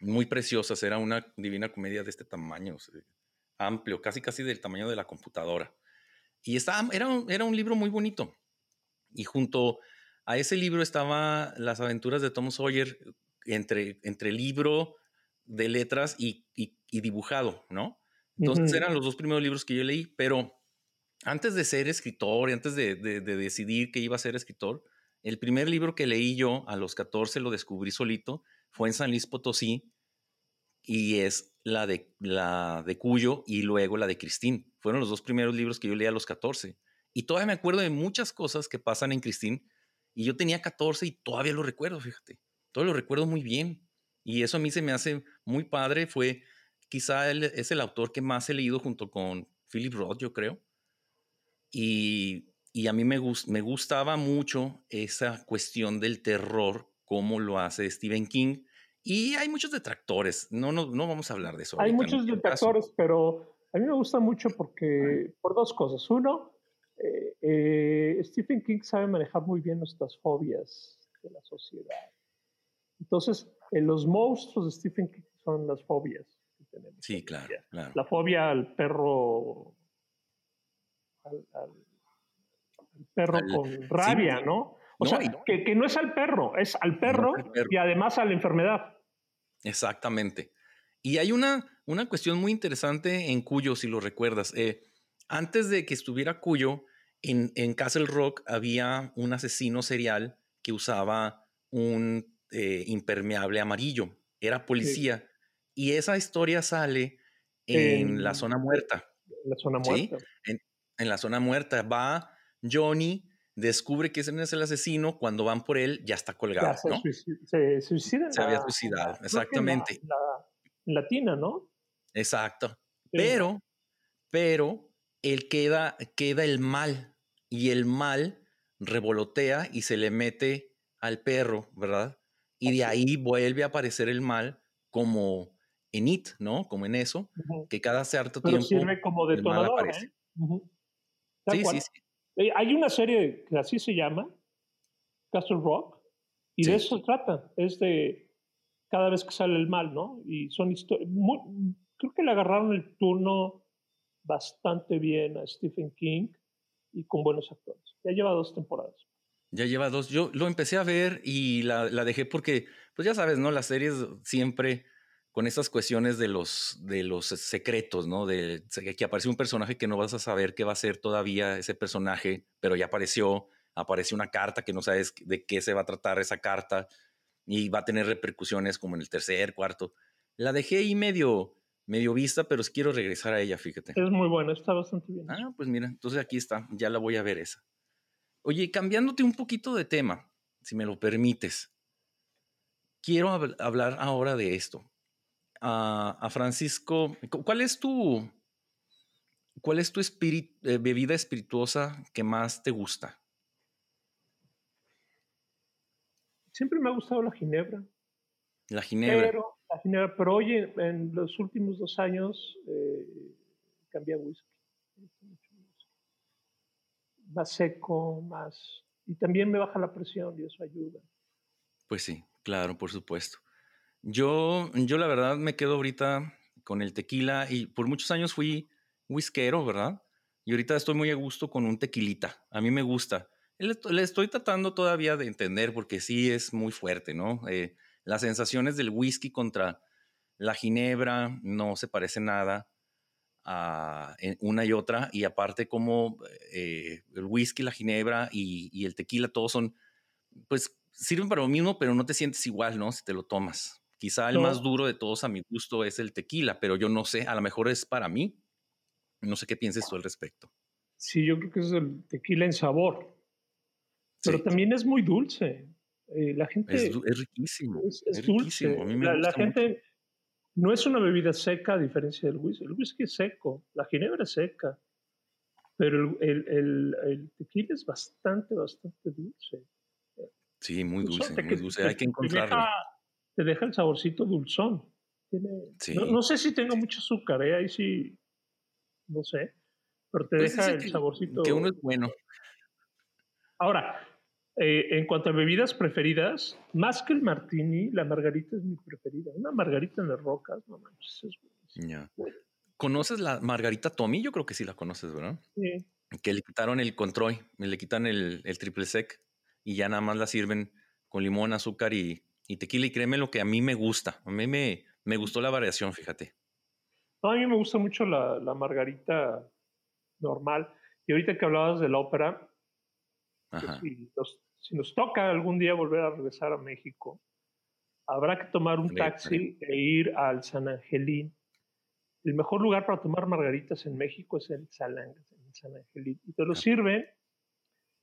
Speaker 1: muy preciosas. Era una divina comedia de este tamaño, amplio, casi casi del tamaño de la computadora. Y estaba, era, era un libro muy bonito. Y junto a ese libro estaba Las aventuras de Tom Sawyer entre, entre libro de letras y, dibujado, ¿no? Entonces eran los dos primeros libros que yo leí, pero antes de ser escritor y antes de, decidir que iba a ser escritor, el primer libro que leí yo a los 14 lo descubrí solito, fue en San Luis Potosí y es la de, la de Cuyo y luego la de Cristín. Fueron los dos primeros libros que yo leí a los 14. Y todavía me acuerdo de muchas cosas que pasan en Cristín y yo tenía 14 y todavía lo recuerdo, fíjate. Todo lo recuerdo muy bien. Y eso a mí se me hace muy padre. Fue, quizá él es el autor que más he leído junto con Philip Roth, yo creo. Y, y a mí me, me gustaba mucho esa cuestión del terror, como lo hace Stephen King. Y hay muchos detractores, no, no, no vamos a hablar de eso.
Speaker 2: Hay muchos detractores, pero a mí me gusta mucho porque, por dos cosas. Uno, eh, eh, Stephen King sabe manejar muy bien nuestras fobias de la sociedad. Entonces, los monstruos de Stephen King son las fobias que tenemos.
Speaker 1: Sí, claro,
Speaker 2: La fobia al perro, al, perro con rabia, ¿no? O sea, que, no es al perro, es al perro, y además a la enfermedad.
Speaker 1: Exactamente. Y hay una, una cuestión muy interesante en Cuyo, si lo recuerdas. Eh, antes de que estuviera Cuyo, en, en, Castle Rock había un asesino serial que usaba un eh, impermeable amarillo. Era policía. Y esa historia sale en, la zona muerta.
Speaker 2: En la zona muerta.
Speaker 1: En, en, la zona muerta. Va Johnny, descubre que ese no es el asesino. Cuando van por él, ya está colgado. se,
Speaker 2: ¿no? se, suicida.
Speaker 1: Se había suicidado, exactamente.
Speaker 2: La, latina, ¿no?
Speaker 1: Exacto. Pero, pero, él queda, queda el mal. Y el mal revolotea y se le mete al perro, ¿verdad? Y de ahí vuelve a aparecer el mal como en It, ¿no? Como en eso, que cada cierto
Speaker 2: Pero
Speaker 1: tiempo.
Speaker 2: sirve como detonador. ¿eh?
Speaker 1: Sí, sí, sí.
Speaker 2: Eh, hay una serie que así se llama, Castle Rock, y de eso se trata. Es de cada vez que sale el mal, ¿no? Y son historias. Creo que le agarraron el turno bastante bien a Stephen King y con buenos actores. Ya lleva dos temporadas.
Speaker 1: Ya lleva dos. Yo lo empecé a ver y la, la dejé porque, pues ya sabes, ¿no? Las series siempre con esas cuestiones de los, de los secretos, ¿no? De que aparece un personaje que no vas a saber qué va a ser todavía ese personaje, pero ya apareció, aparece una carta que no sabes de qué se va a tratar esa carta y va a tener repercusiones como en el tercer, cuarto. La dejé ahí medio, medio vista, pero quiero regresar a ella, fíjate.
Speaker 2: Es muy buena, está bastante bien.
Speaker 1: Ah, pues mira, entonces aquí está, ya la voy a ver esa. Oye, cambiándote un poquito de tema, si me lo permites, quiero hablar ahora de esto a, Francisco, ¿cuál es tu, cuál es tu eh, bebida espirituosa que más te gusta?
Speaker 2: Siempre me ha gustado la ginebra.
Speaker 1: La ginebra.
Speaker 2: Pero, ginebra, pero hoy en, los últimos dos años eh, cambié a whisky. Más seco, más... Y también me baja la presión y eso ayuda.
Speaker 1: Pues sí, claro, por supuesto. Yo, yo la verdad me quedo ahorita con el tequila y por muchos años fui whiskero, ¿verdad? Y ahorita estoy muy a gusto con un tequilita. A mí me gusta. Le, estoy tratando todavía de entender porque sí es muy fuerte, ¿no? Eh, las sensaciones del whisky contra la ginebra no se parece nada a una y otra. Y aparte como eh, el whisky, la ginebra y, y el tequila, todos son, pues sirven para lo mismo, pero no te sientes igual, ¿no? Si te lo tomas. Quizá el más duro de todos a mi gusto es el tequila, pero yo no sé, a lo mejor es para mí. No sé qué pienses tú al respecto.
Speaker 2: Sí, yo creo que es el tequila en sabor. Pero también es muy dulce. Eh, la gente.
Speaker 1: Es, riquísimo.
Speaker 2: Es, dulce. la, gente no es una bebida seca a diferencia del whisky. El whisky es seco, la ginebra es seca. Pero el, el, el tequila es bastante, bastante dulce.
Speaker 1: Sí, muy dulce, muy dulce. Hay que encontrarlo
Speaker 2: te deja el saborcito dulzón. no, sé si tenga mucho azúcar, ¿eh? ahí sí, no sé, pero te pues deja el saborcito.
Speaker 1: Que uno es bueno.
Speaker 2: Ahora, eh, en cuanto a bebidas preferidas, más que el martini, la margarita es mi preferida. Una margarita en las rocas, no manches, es
Speaker 1: ¿Conoces la margarita Tommy? Yo creo que sí la conoces, ¿verdad?
Speaker 2: Sí.
Speaker 1: Que le quitaron el control, le quitan el, el triple sec y ya nada más la sirven con limón, azúcar y, y tequila y créeme lo que a mí me gusta. A mí me, me gustó la variación, fíjate.
Speaker 2: a mí me gusta mucho la, la, margarita normal. Y ahorita que hablabas de la ópera, pues si, si, nos toca algún día volver a regresar a México, habrá que tomar un taxi e ir al San Angelín. El mejor lugar para tomar margaritas en México es el San, San Angelín. Y te lo sirven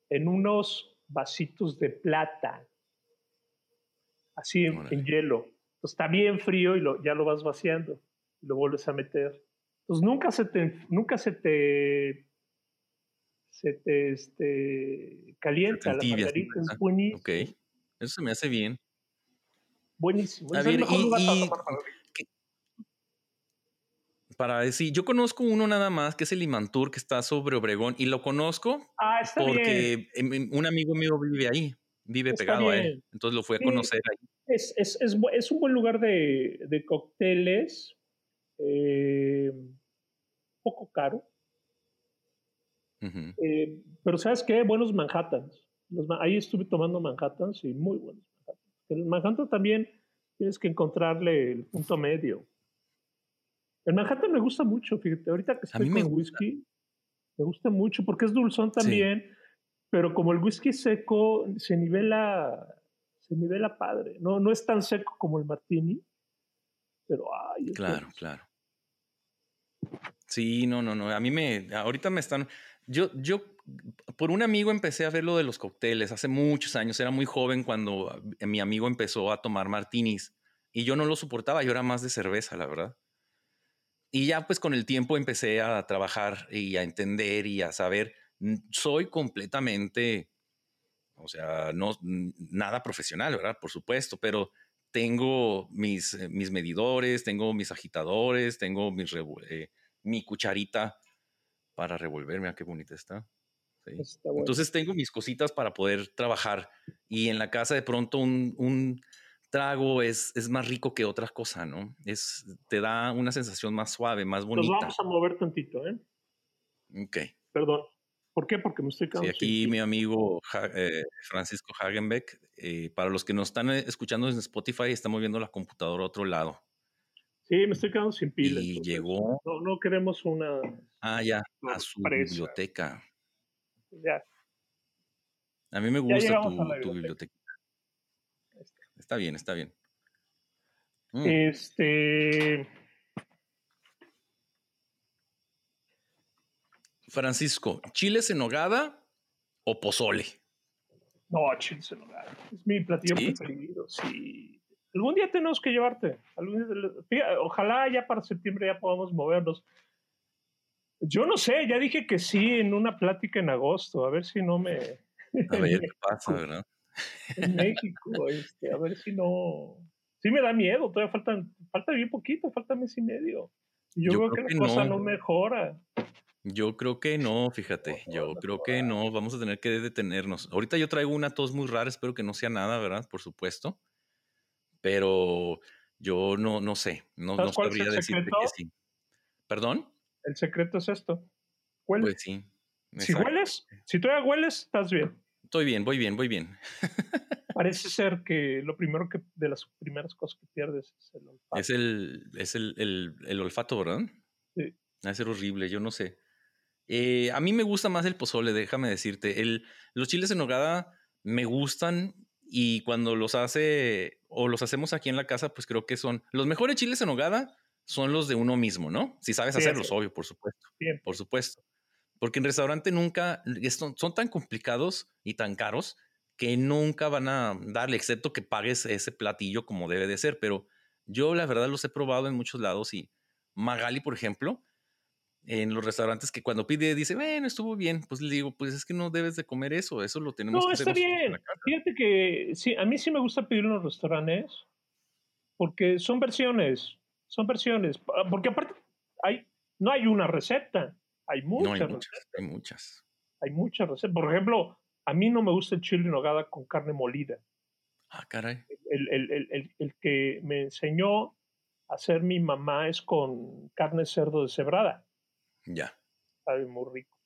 Speaker 2: en unos vasitos de plata así en, hielo. Entonces está bien frío y lo, ya lo vas vaciando y lo vuelves a meter. Entonces nunca se te, nunca se te, se te este, calienta la margarita.
Speaker 1: Ok, eso se me hace bien.
Speaker 2: Buenísimo.
Speaker 1: A
Speaker 2: es
Speaker 1: ver,
Speaker 2: el mejor
Speaker 1: y-
Speaker 2: para
Speaker 1: decir, yo conozco uno nada más, que es el Imantur, que está sobre Obregón, y lo conozco
Speaker 2: Ah, está
Speaker 1: porque em, un amigo mío vive ahí, vive
Speaker 2: Está
Speaker 1: pegado a él. Entonces lo fui a
Speaker 2: Sí.
Speaker 1: conocer ahí.
Speaker 2: Es, es, es, es un buen lugar de, de cócteles, eh, poco caro, Eh, pero ¿sabes qué? Buenos Manhattans. Los ahí estuve tomando Manhattans y muy buenos Manhattans. El Manhattan también tienes que encontrarle el punto medio. El Manhattan me gusta mucho, fíjate, ahorita que estoy
Speaker 1: mí me
Speaker 2: con
Speaker 1: gusta.
Speaker 2: whisky, me gusta mucho porque es dulzón también, pero como el whisky seco se nivela, se nivela padre. No, no es tan seco como el martini, pero ay,
Speaker 1: Claro, claro. Sí, no, no, no. A mí me, ahorita me están, yo, yo, por un amigo empecé a ver lo de los cócteles hace muchos años. Era muy joven cuando mi amigo empezó a tomar martinis y yo no lo soportaba. Yo era más de cerveza, la verdad. Y ya pues con el tiempo empecé a trabajar y a entender y a saber. Soy completamente, o sea, no nada profesional, ¿verdad? Por supuesto, pero tengo mis, eh, mis medidores, tengo mis agitadores, tengo eh, mi cucharita para revolver. Mira qué bonita está. Sí.
Speaker 2: Está bueno.
Speaker 1: Entonces tengo mis cositas para poder trabajar y en la casa de pronto un, un trago es, es más rico que otra cosa, ¿no? Es, te da una sensación más suave, más
Speaker 2: Nos
Speaker 1: bonita.
Speaker 2: vamos a mover tantito, ¿eh?
Speaker 1: Ok.
Speaker 2: Perdón. ¿Por qué? Porque me estoy
Speaker 1: Sí,
Speaker 2: quedando
Speaker 1: aquí mi amigo eh, Francisco Hagenbeck, eh, para los que nos están eh, escuchando en Spotify, está moviendo la computadora a otro lado.
Speaker 2: Sí, me estoy quedando sin pila.
Speaker 1: Y llegó,
Speaker 2: No, no queremos una.
Speaker 1: ah, ya, a su biblioteca.
Speaker 2: Ya,
Speaker 1: A mí me gusta tu,
Speaker 2: biblioteca.
Speaker 1: Está bien, está bien. Mm,
Speaker 2: Este.
Speaker 1: Francisco, ¿chiles en nogada o pozole?
Speaker 2: No, chiles en nogada. Es mi platillo
Speaker 1: ¿Sí?
Speaker 2: preferido. Sí. Algún día tenemos que llevarte. Algún día- ojalá ya para septiembre ya podamos movernos. Yo no sé, ya dije que sí en una plática en agosto. A ver si no me.
Speaker 1: A ver qué pasa, ¿verdad?
Speaker 2: en México, este, a ver si no. Sí me da miedo, todavía faltan, falta bien poquito, falta mes y medio. Yo,
Speaker 1: creo
Speaker 2: que
Speaker 1: que
Speaker 2: la cosa
Speaker 1: no.
Speaker 2: no mejora.
Speaker 1: Yo creo que no, fíjate, yo creo que no, vamos a tener que detenernos. Ahorita yo traigo una tos muy rara, espero que no sea nada, ¿verdad? Por supuesto. Pero yo no, no sé, no,
Speaker 2: ¿Sabes
Speaker 1: no sabría decirte
Speaker 2: secreto?
Speaker 1: que sí. ¿Perdón?
Speaker 2: El secreto es esto. Huele.
Speaker 1: Pues sí.
Speaker 2: si
Speaker 1: exacto.
Speaker 2: hueles, si todavía hueles, estás bien.
Speaker 1: Estoy bien, voy bien, voy bien.
Speaker 2: Parece ser que lo primero que, de las primeras cosas que pierdes es el olfato.
Speaker 1: Es el, es el, el, el olfato, ¿verdad?
Speaker 2: Sí.
Speaker 1: Va a ser horrible, yo no sé. Eh, a mí me gusta más el pozole, déjame decirte. El, los chiles en nogada me gustan y cuando los hace o los hacemos aquí en la casa, pues creo que son los mejores chiles en nogada son los de uno mismo, ¿no? Si sabes
Speaker 2: Sí,
Speaker 1: hacerlos, obvio, por supuesto.
Speaker 2: Siempre.
Speaker 1: Por supuesto. Porque en restaurante nunca son, son tan complicados y tan caros que nunca van a darle, excepto que pagues ese platillo como debe de ser. Pero yo, la verdad, los he probado en muchos lados y Magali, por ejemplo, en los restaurantes que cuando pide dice, bueno, estuvo bien, pues le digo, pues es que no debes de comer eso, eso lo tenemos
Speaker 2: No,
Speaker 1: que
Speaker 2: está
Speaker 1: hacer nosotros en
Speaker 2: bien. Fíjate que sí, a mí sí me gusta pedir en los restaurantes porque son versiones, son versiones. Pa- Porque aparte, hay, no hay una receta, hay muchas
Speaker 1: No hay
Speaker 2: recetas.
Speaker 1: muchas, hay muchas.
Speaker 2: Hay muchas recetas. Por ejemplo, a mí no me gusta el chile en nogada con carne molida.
Speaker 1: Ah, caray.
Speaker 2: El, el- el- el- el que me enseñó a hacer mi mamá es con carne cerdo deshebrada.
Speaker 1: Ya.
Speaker 2: Sabe muy rico.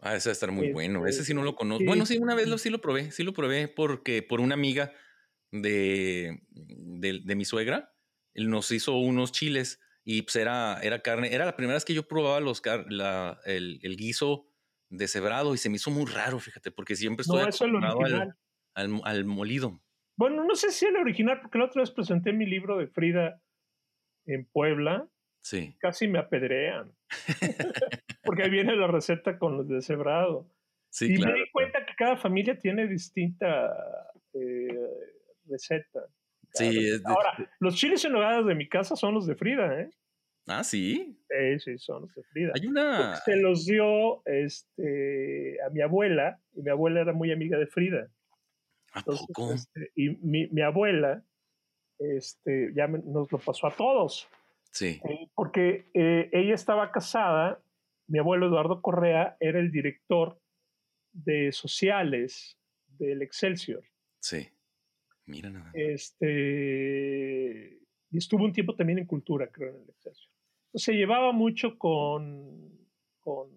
Speaker 1: Ah, ese va a estar muy bueno. Ese sí no lo
Speaker 2: Este,
Speaker 1: conozco.
Speaker 2: sí,
Speaker 1: Bueno, sí, una vez lo,
Speaker 2: sí.
Speaker 1: lo probé. Sí lo probé porque por una amiga de, de, de mi suegra, él nos hizo unos chiles y pues era, era carne. Era la primera vez que yo probaba los, car- la, el, el guiso deshebrado y se me hizo muy raro, fíjate, porque siempre estoy
Speaker 2: No,
Speaker 1: acostumbrado al, al molido.
Speaker 2: Bueno, no sé si el original, porque la otra vez presenté mi libro de Frida en Puebla,
Speaker 1: Sí.
Speaker 2: casi me apedrean. Porque ahí viene la receta con los deshebrado.
Speaker 1: Sí,
Speaker 2: y
Speaker 1: claro.
Speaker 2: me di cuenta que cada familia tiene distinta eh, receta.
Speaker 1: Sí,
Speaker 2: receta.
Speaker 1: es de-
Speaker 2: Ahora, los chiles en nogada de mi casa son los de Frida, ¿eh?
Speaker 1: Ah, sí.
Speaker 2: Sí, sí, son los de Frida.
Speaker 1: Hay una.
Speaker 2: Se los dio este, a mi abuela, y mi abuela era muy amiga de Frida.
Speaker 1: ¿A poco?
Speaker 2: Este, y mi, mi, abuela este, ya nos lo pasó a todos.
Speaker 1: Sí.
Speaker 2: Eh, porque eh, ella estaba casada, mi abuelo Eduardo Correa era el director de sociales del Excelsior.
Speaker 1: Sí. Mira nada.
Speaker 2: Este, y estuvo un tiempo también en cultura, creo, en el Excelsior. Entonces, se llevaba mucho con, con,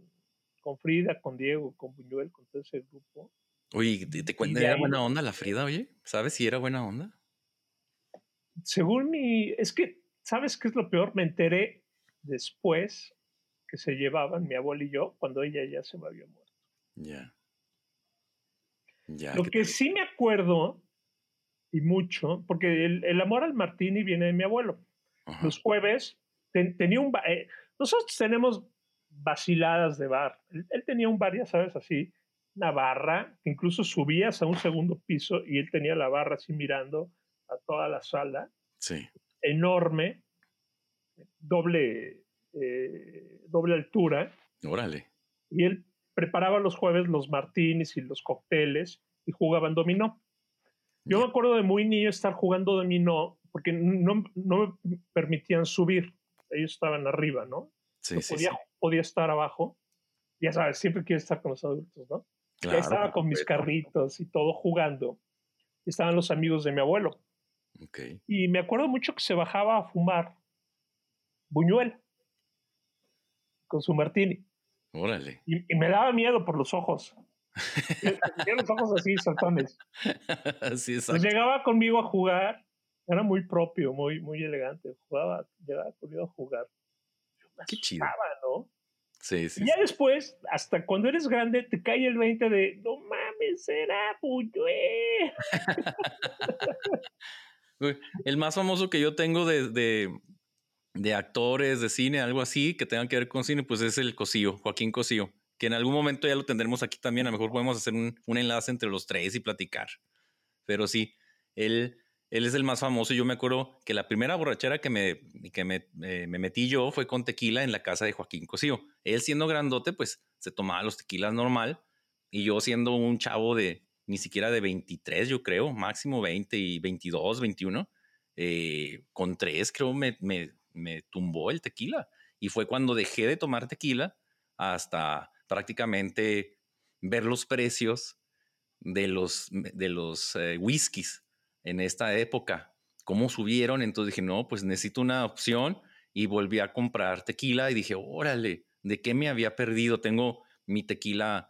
Speaker 2: con, Frida, con Diego, con Buñuel, con todo ese grupo.
Speaker 1: Oye, ¿te, te cuenta, era buena onda la Frida, oye? ¿Sabes si era buena onda?
Speaker 2: Según mi... Es que, ¿sabes qué es lo peor? Me enteré después que se llevaban mi abuelo y yo cuando ella ya se me había muerto.
Speaker 1: Ya. Ya.
Speaker 2: Lo que sí me acuerdo, y mucho, porque el, el amor al martini viene de mi abuelo.
Speaker 1: Ajá.
Speaker 2: Los jueves ten, tenía un... Eh, nosotros tenemos vaciladas de bar. Él, él, tenía un bar, ya sabes, así, una barra, que incluso subías a un segundo piso y él tenía la barra así mirando a toda la sala.
Speaker 1: Sí.
Speaker 2: Enorme, doble, eh, doble altura.
Speaker 1: Órale.
Speaker 2: Y él preparaba los jueves los martinis y los cócteles y jugaban dominó. Yo me acuerdo de muy niño estar jugando dominó porque no, no me permitían subir. Ellos estaban arriba, ¿no?
Speaker 1: Sí,
Speaker 2: no
Speaker 1: sí,
Speaker 2: podía,
Speaker 1: sí.
Speaker 2: podía estar abajo. Ya sabes, siempre quiero estar con los adultos, ¿no?
Speaker 1: Claro,
Speaker 2: ya estaba con mis carritos y todo jugando. Estaban los amigos de mi abuelo.
Speaker 1: Okay.
Speaker 2: Y me acuerdo mucho que se bajaba a fumar Buñuel con su martini.
Speaker 1: Órale.
Speaker 2: Y, y, me daba miedo por los ojos. Tenía los ojos así, saltones.
Speaker 1: sí,
Speaker 2: pues llegaba conmigo a jugar. Era muy propio, muy, muy elegante. Jugaba, llegaba conmigo a jugar.
Speaker 1: Qué chido.
Speaker 2: ¿no?
Speaker 1: Sí, sí.
Speaker 2: Y ya
Speaker 1: sí.
Speaker 2: después, hasta cuando eres grande, te cae el 20 de no mames, era Buñuel.
Speaker 1: el más famoso que yo tengo de, de, actores de cine, algo así, que tengan que ver con cine, pues es el Cosío, Joaquín Cosío, que en algún momento ya lo tendremos aquí también. A lo mejor podemos hacer un, enlace entre los tres y platicar. Pero sí, él, él es el más famoso. Yo me acuerdo que la primera borrachera que me, que eh, me metí yo fue con tequila en la casa de Joaquín Cosío. Él siendo grandote, pues se tomaba los tequilas normal. Y yo siendo un chavo de ni siquiera de 23, yo creo, máximo 20 y 22, 21, eh, con tres creo me, me, me tumbó el tequila. Y fue cuando dejé de tomar tequila hasta prácticamente ver los precios de los, de los eh, whiskies en esta época, cómo subieron. Entonces dije, no, pues necesito una opción y volví a comprar tequila y dije, órale, ¿de qué me había perdido? Tengo mi tequila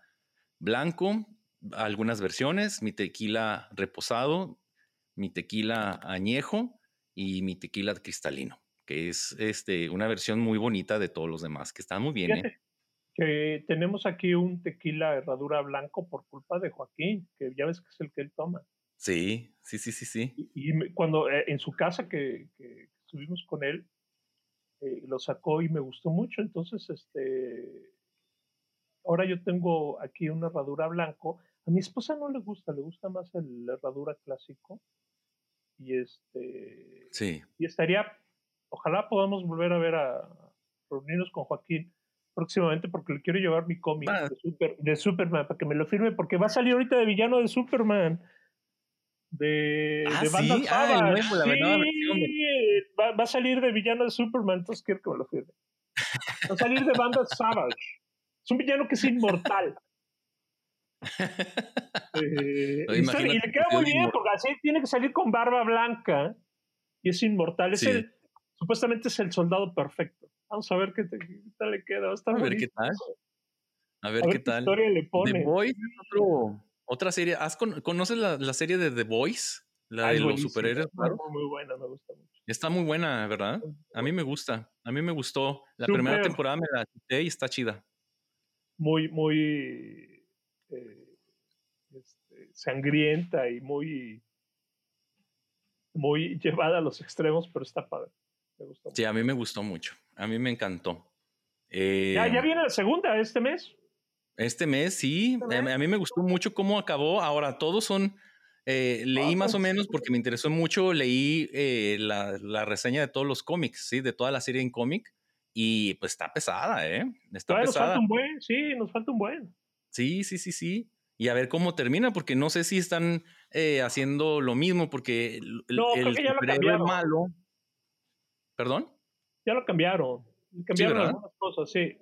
Speaker 1: blanco, algunas versiones, mi tequila reposado, mi tequila añejo y mi tequila cristalino, que es este, una versión muy bonita de todos los demás, que están muy bien.
Speaker 2: Fíjate, ¿eh? Que tenemos aquí un tequila herradura blanco por culpa de Joaquín, que ya ves que es el que él toma.
Speaker 1: Sí, sí, sí, sí, sí.
Speaker 2: Y, y cuando eh, en su casa que, que estuvimos con él, eh, lo sacó y me gustó mucho. Entonces, este, ahora yo tengo aquí una herradura blanco. A mi esposa no le gusta, le gusta más el herradura clásico. Y este,
Speaker 1: sí.
Speaker 2: y estaría, ojalá podamos volver a ver a reunirnos con Joaquín próximamente porque le quiero llevar mi cómic de, super, de Superman para que me lo firme porque va a salir ahorita de villano de Superman de,
Speaker 1: ah,
Speaker 2: de banda
Speaker 1: ¿sí? ah, nuevo, la
Speaker 2: sí,
Speaker 1: nueva versión de...
Speaker 2: va, va, a salir de villano de Superman, entonces quiero que me lo firme. Va a salir de banda Savage. Es un villano que es inmortal. eh, y, y, le queda muy bien porque así tiene que salir con barba blanca y es inmortal. Es sí. el, supuestamente es el soldado perfecto. Vamos a ver qué, te, qué tal le queda. Va a,
Speaker 1: ver
Speaker 2: bonito.
Speaker 1: qué tal. A ver,
Speaker 2: a ver
Speaker 1: qué, tal.
Speaker 2: historia le pone.
Speaker 1: The Boys otro, otra serie. ¿Has con, ¿Conoces la, la, serie de The Boys? La de los superhéroes.
Speaker 2: Muy, muy buena, me gusta mucho.
Speaker 1: Está muy buena, ¿verdad? A mí me gusta. A mí me gustó. La Super. primera temporada me la quité y está chida.
Speaker 2: Muy, muy eh, este, sangrienta y muy, muy llevada a los extremos, pero está padre. Me gustó
Speaker 1: sí, a mí me gustó mucho. A mí me encantó. Eh,
Speaker 2: ya, ya viene la segunda este mes.
Speaker 1: Este mes, sí. Este mes. A mí me gustó mucho cómo acabó. Ahora, todos son. Eh, leí más o menos porque me interesó mucho. Leí eh, la, la, reseña de todos los cómics, ¿sí? De toda la serie en cómic. Y pues está pesada, ¿eh? Está
Speaker 2: Todavía
Speaker 1: pesada.
Speaker 2: nos falta un buen, sí, nos falta un buen.
Speaker 1: Sí, sí, sí, sí. Y a ver cómo termina, porque no sé si están eh, haciendo lo mismo, porque el,
Speaker 2: no,
Speaker 1: el
Speaker 2: creo que ya lo
Speaker 1: superhéroe
Speaker 2: cambiaron.
Speaker 1: malo. ¿Perdón?
Speaker 2: Ya lo cambiaron. Cambiaron
Speaker 1: ¿verdad?
Speaker 2: algunas cosas, sí.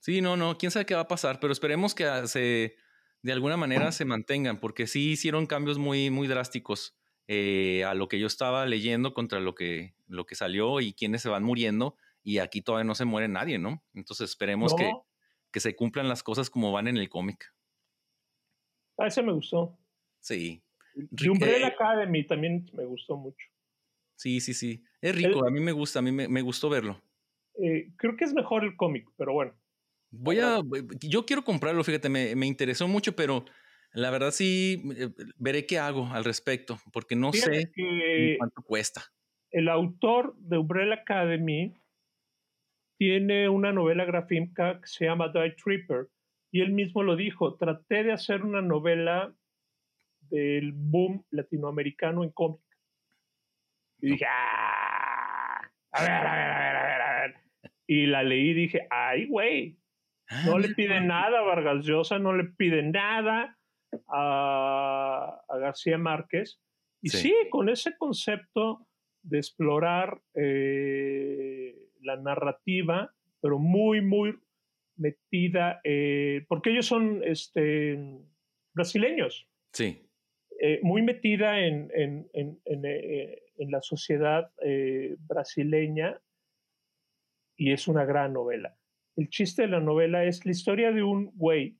Speaker 1: Sí, no, no, quién sabe qué va a pasar, pero esperemos que ah, se, de alguna manera se mantengan, porque sí hicieron cambios muy, muy drásticos eh, a lo que yo estaba leyendo contra lo que, lo que salió y quienes se van muriendo, y aquí todavía no se muere nadie, ¿no? Entonces esperemos que,
Speaker 2: No,
Speaker 1: que se cumplan las cosas como van en el cómic.
Speaker 2: a ese me gustó.
Speaker 1: Sí.
Speaker 2: The Umbrella
Speaker 1: Eh,
Speaker 2: Academy también me gustó mucho.
Speaker 1: Sí, sí, sí. Es rico, a mí me gusta, a mí me, me gustó verlo.
Speaker 2: Eh, creo que es mejor el cómic, pero bueno.
Speaker 1: Voy a, yo quiero comprarlo, fíjate, me, me interesó mucho, pero la verdad sí eh, veré qué hago al respecto, porque no
Speaker 2: Fíjate
Speaker 1: sé
Speaker 2: que
Speaker 1: cuánto cuesta.
Speaker 2: el autor de Umbrella Academy tiene una novela gráfica que se llama Die Tripper y él mismo lo dijo, traté de hacer una novela del boom latinoamericano en cómic. Y dije, "Ah, a ver, a ver, a ver, a ver, a ver. Y la leí y dije, ay, güey, no
Speaker 1: Ah,
Speaker 2: le
Speaker 1: mira,
Speaker 2: piden nada a Vargas Llosa, no le piden nada a, a García Márquez. Y
Speaker 1: Sí.
Speaker 2: sí. con ese concepto de explorar eh, la narrativa, pero muy, muy metida, eh, porque ellos son este, brasileños,
Speaker 1: Sí,
Speaker 2: eh, muy metida en, en- en- en, eh, en la sociedad eh, brasileña y es una gran novela. El chiste de la novela es la historia de un güey,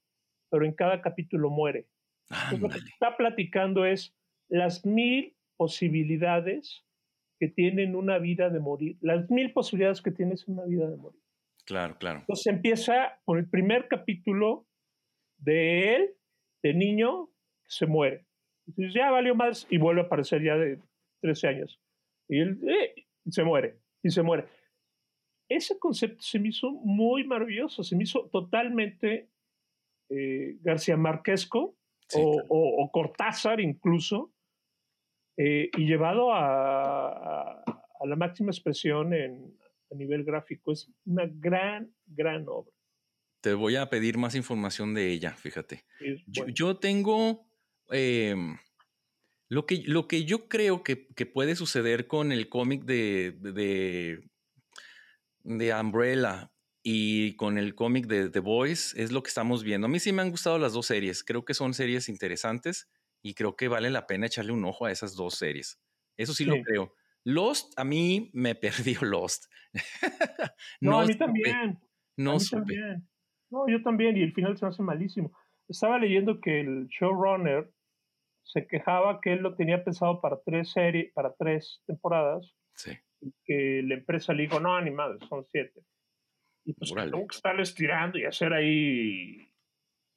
Speaker 2: pero en cada capítulo muere. Entonces, lo que está platicando es las mil posibilidades que tienen una vida de morir, las mil posibilidades que tienes una vida de morir.
Speaker 1: Claro, claro.
Speaker 2: Entonces empieza con el primer capítulo de él, de niño, que se muere. Entonces ya valió más y vuelve a aparecer ya de 13 años. Y él eh, se muere, y se muere. Ese concepto se me hizo muy maravilloso, se me hizo totalmente eh, García Marquesco
Speaker 1: Sí,
Speaker 2: o,
Speaker 1: claro.
Speaker 2: o- o Cortázar incluso, eh, y llevado a, a- a la máxima expresión en, a nivel gráfico. Es una gran, gran obra.
Speaker 1: Te voy a pedir más información de ella, fíjate. Yo, tengo em, lo, que, lo que yo creo que, que puede suceder con el cómic de, de, de Umbrella y con el cómic de The Boys es lo que estamos viendo. A mí sí me han gustado las dos series. Creo que son series interesantes y creo que vale la pena echarle un ojo a esas dos series. Eso sí, lo creo. Lost, a mí me perdió Lost.
Speaker 2: no, a mí
Speaker 1: supe,
Speaker 2: también. a
Speaker 1: No
Speaker 2: mí
Speaker 1: supe.
Speaker 2: también. No, yo también, y el final se me hace malísimo. Estaba leyendo que el showrunner se quejaba que él lo tenía pensado para tres series, para tres temporadas,
Speaker 1: Sí.
Speaker 2: y que la empresa le dijo, no, ni madre, son siete. Y pues tuvo que estarle estirando y hacer ahí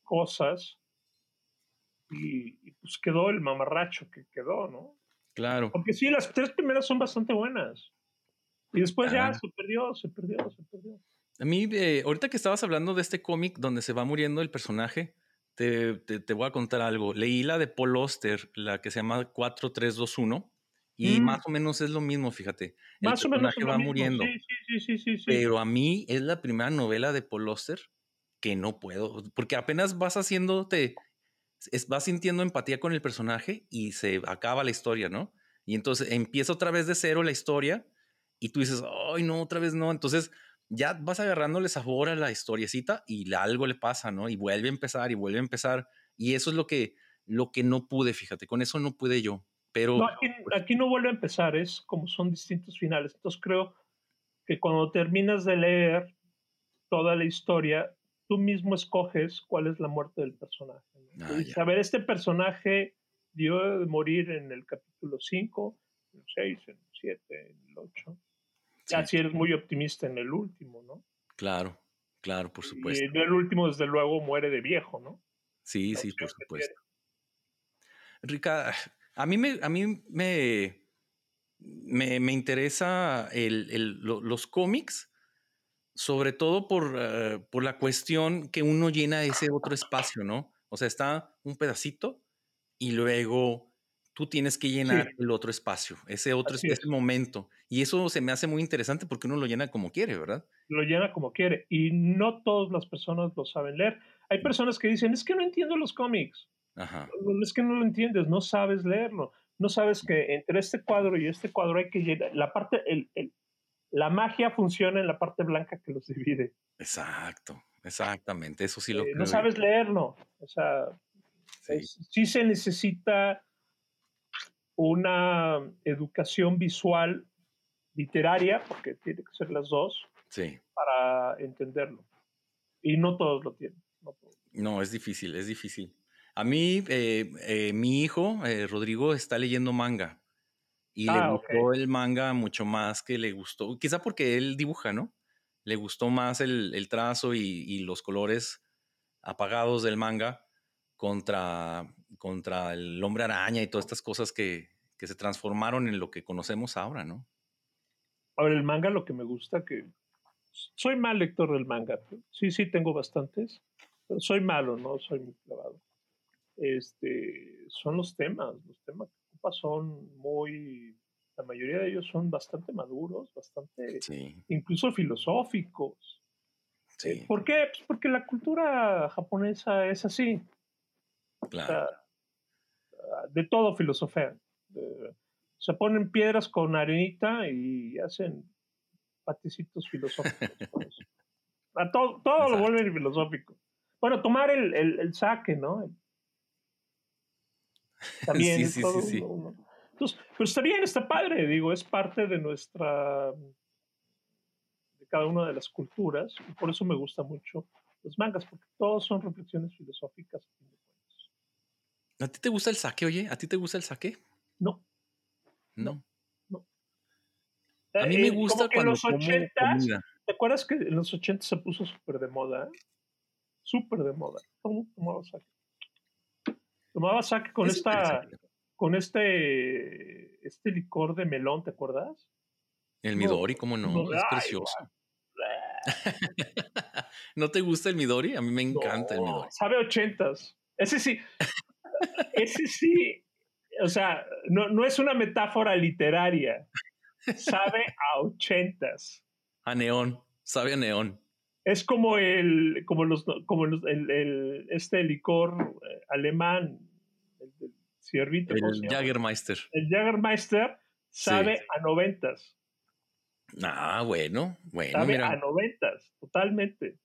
Speaker 2: cosas. Y, y, pues quedó el mamarracho que quedó, ¿no?
Speaker 1: Claro.
Speaker 2: Porque sí, las tres primeras son bastante buenas. Y después ya
Speaker 1: Ah.
Speaker 2: se perdió, se perdió, se perdió.
Speaker 1: A mí, eh, ahorita que estabas hablando de este cómic donde se va muriendo el personaje, te, te- te voy a contar algo. Leí la de Paul Oster, la que se llama 4321, y
Speaker 2: Mm.
Speaker 1: más o menos es lo mismo, fíjate. El
Speaker 2: Más o menos
Speaker 1: personaje
Speaker 2: es lo
Speaker 1: va
Speaker 2: mismo.
Speaker 1: muriendo.
Speaker 2: Sí, sí, sí, sí, sí, sí.
Speaker 1: Pero a mí es la primera novela de Paul Oster que no puedo, porque apenas vas haciéndote, es- vas sintiendo empatía con el personaje y se acaba la historia, ¿no? Y entonces empieza otra vez de cero la historia y tú dices, ay, no, otra vez no. Entonces ya vas agarrándole sabor a la historiecita y la- algo le pasa, ¿no? Y vuelve a empezar y vuelve a empezar. Y eso es lo que, lo que no pude, fíjate, con eso no pude yo. Pero
Speaker 2: No, aquí, aquí no vuelve a empezar, es como son distintos finales. Entonces creo que cuando terminas de leer toda la historia, tú mismo escoges cuál es la muerte del personaje. ¿no?
Speaker 1: Ah,
Speaker 2: a ver, este personaje dio de morir en el capítulo 5, en el 6, en el 7, en el 8. Ya
Speaker 1: Sí.
Speaker 2: si eres muy optimista en el último, ¿no?
Speaker 1: claro, claro, por
Speaker 2: Y
Speaker 1: supuesto.
Speaker 2: en el último, desde luego, muere de viejo, ¿no?
Speaker 1: Sí,
Speaker 2: la
Speaker 1: sí, por supuesto. Rica, a mí me, a mí me, me, me interesa el, el- lo- los cómics, sobre todo por, eh, por la cuestión que uno llena ese otro espacio, ¿no? O sea, está un pedacito y luego tú tienes que llenar
Speaker 2: Sí.
Speaker 1: el otro espacio, ese otro
Speaker 2: Así
Speaker 1: ese
Speaker 2: es.
Speaker 1: momento. Y eso se me hace muy interesante porque uno lo llena como quiere, ¿verdad?
Speaker 2: lo llena como quiere. Y no todas las personas lo saben leer. Hay personas que dicen, es que no entiendo los cómics. Ajá. Es que no lo entiendes, no sabes leerlo. No sabes que entre este cuadro y este cuadro hay que llenar. La parte, el, la magia funciona en la parte blanca que los divide.
Speaker 1: Exacto, exactamente. Eso sí lo
Speaker 2: eh, No sabes leerlo. O sea, sí se necesita una educación visual literaria, porque tiene que ser las dos,
Speaker 1: sí.
Speaker 2: para entenderlo. Y no todos lo tienen.
Speaker 1: No, es difícil, es difícil. A mí, eh, eh, mi hijo, eh, Rodrigo, está leyendo manga. Y le ah, gustó el manga mucho más que le gustó, quizá porque él dibuja, ¿no? Le gustó más el, el trazo y, y, los colores apagados del manga contra, contra el hombre araña y todas estas cosas que, que se transformaron en lo que conocemos ahora, ¿no?
Speaker 2: A ver, el manga lo que me gusta que soy mal lector del manga. Sí, sí, tengo bastantes, pero soy malo, no soy muy clavado. Este, son los temas, los temas son muy, la mayoría de ellos son bastante maduros, bastante, incluso filosóficos.
Speaker 1: Sí.
Speaker 2: ¿Por qué? Pues porque la cultura japonesa es así.
Speaker 1: Claro.
Speaker 2: de todo filosofean se ponen piedras con arenita y hacen paticitos filosóficos. A todo, todo lo vuelven filosófico. Bueno, tomar el, el, saque, ¿no? También sí, sí, todo sí, Entonces, pero está bien, está padre, digo, es parte de nuestra, de cada una de las culturas, y por eso me gusta mucho los mangas, porque todos son reflexiones filosóficas.
Speaker 1: ¿A ti te gusta el saque, oye? ¿A ti te gusta el saque?
Speaker 2: No.
Speaker 1: No.
Speaker 2: no.
Speaker 1: A mí me eh, gusta cuando
Speaker 2: en los 80 ¿Te acuerdas que en los 80 se puso súper de moda? Súper de moda. ¿Cómo tomaba sake? Tomaba sake con esta con este este licor de melón, ¿te acuerdas?
Speaker 1: El Midori, ¿cómo no? es precioso. ¿No te gusta el Midori? A mí me encanta el Midori.
Speaker 2: Sabe ochentas. Ese sí. ese sí o sea, no, no es una metáfora literaria. Sabe a ochentas.
Speaker 1: A neón, sabe a neón.
Speaker 2: Es como el, como los, como el, el, este licor eh, alemán, el, el ciervito.
Speaker 1: El Jagermeister.
Speaker 2: El Jagermeister sabe a noventas.
Speaker 1: Ah, bueno, bueno.
Speaker 2: Sabe a noventas, totalmente.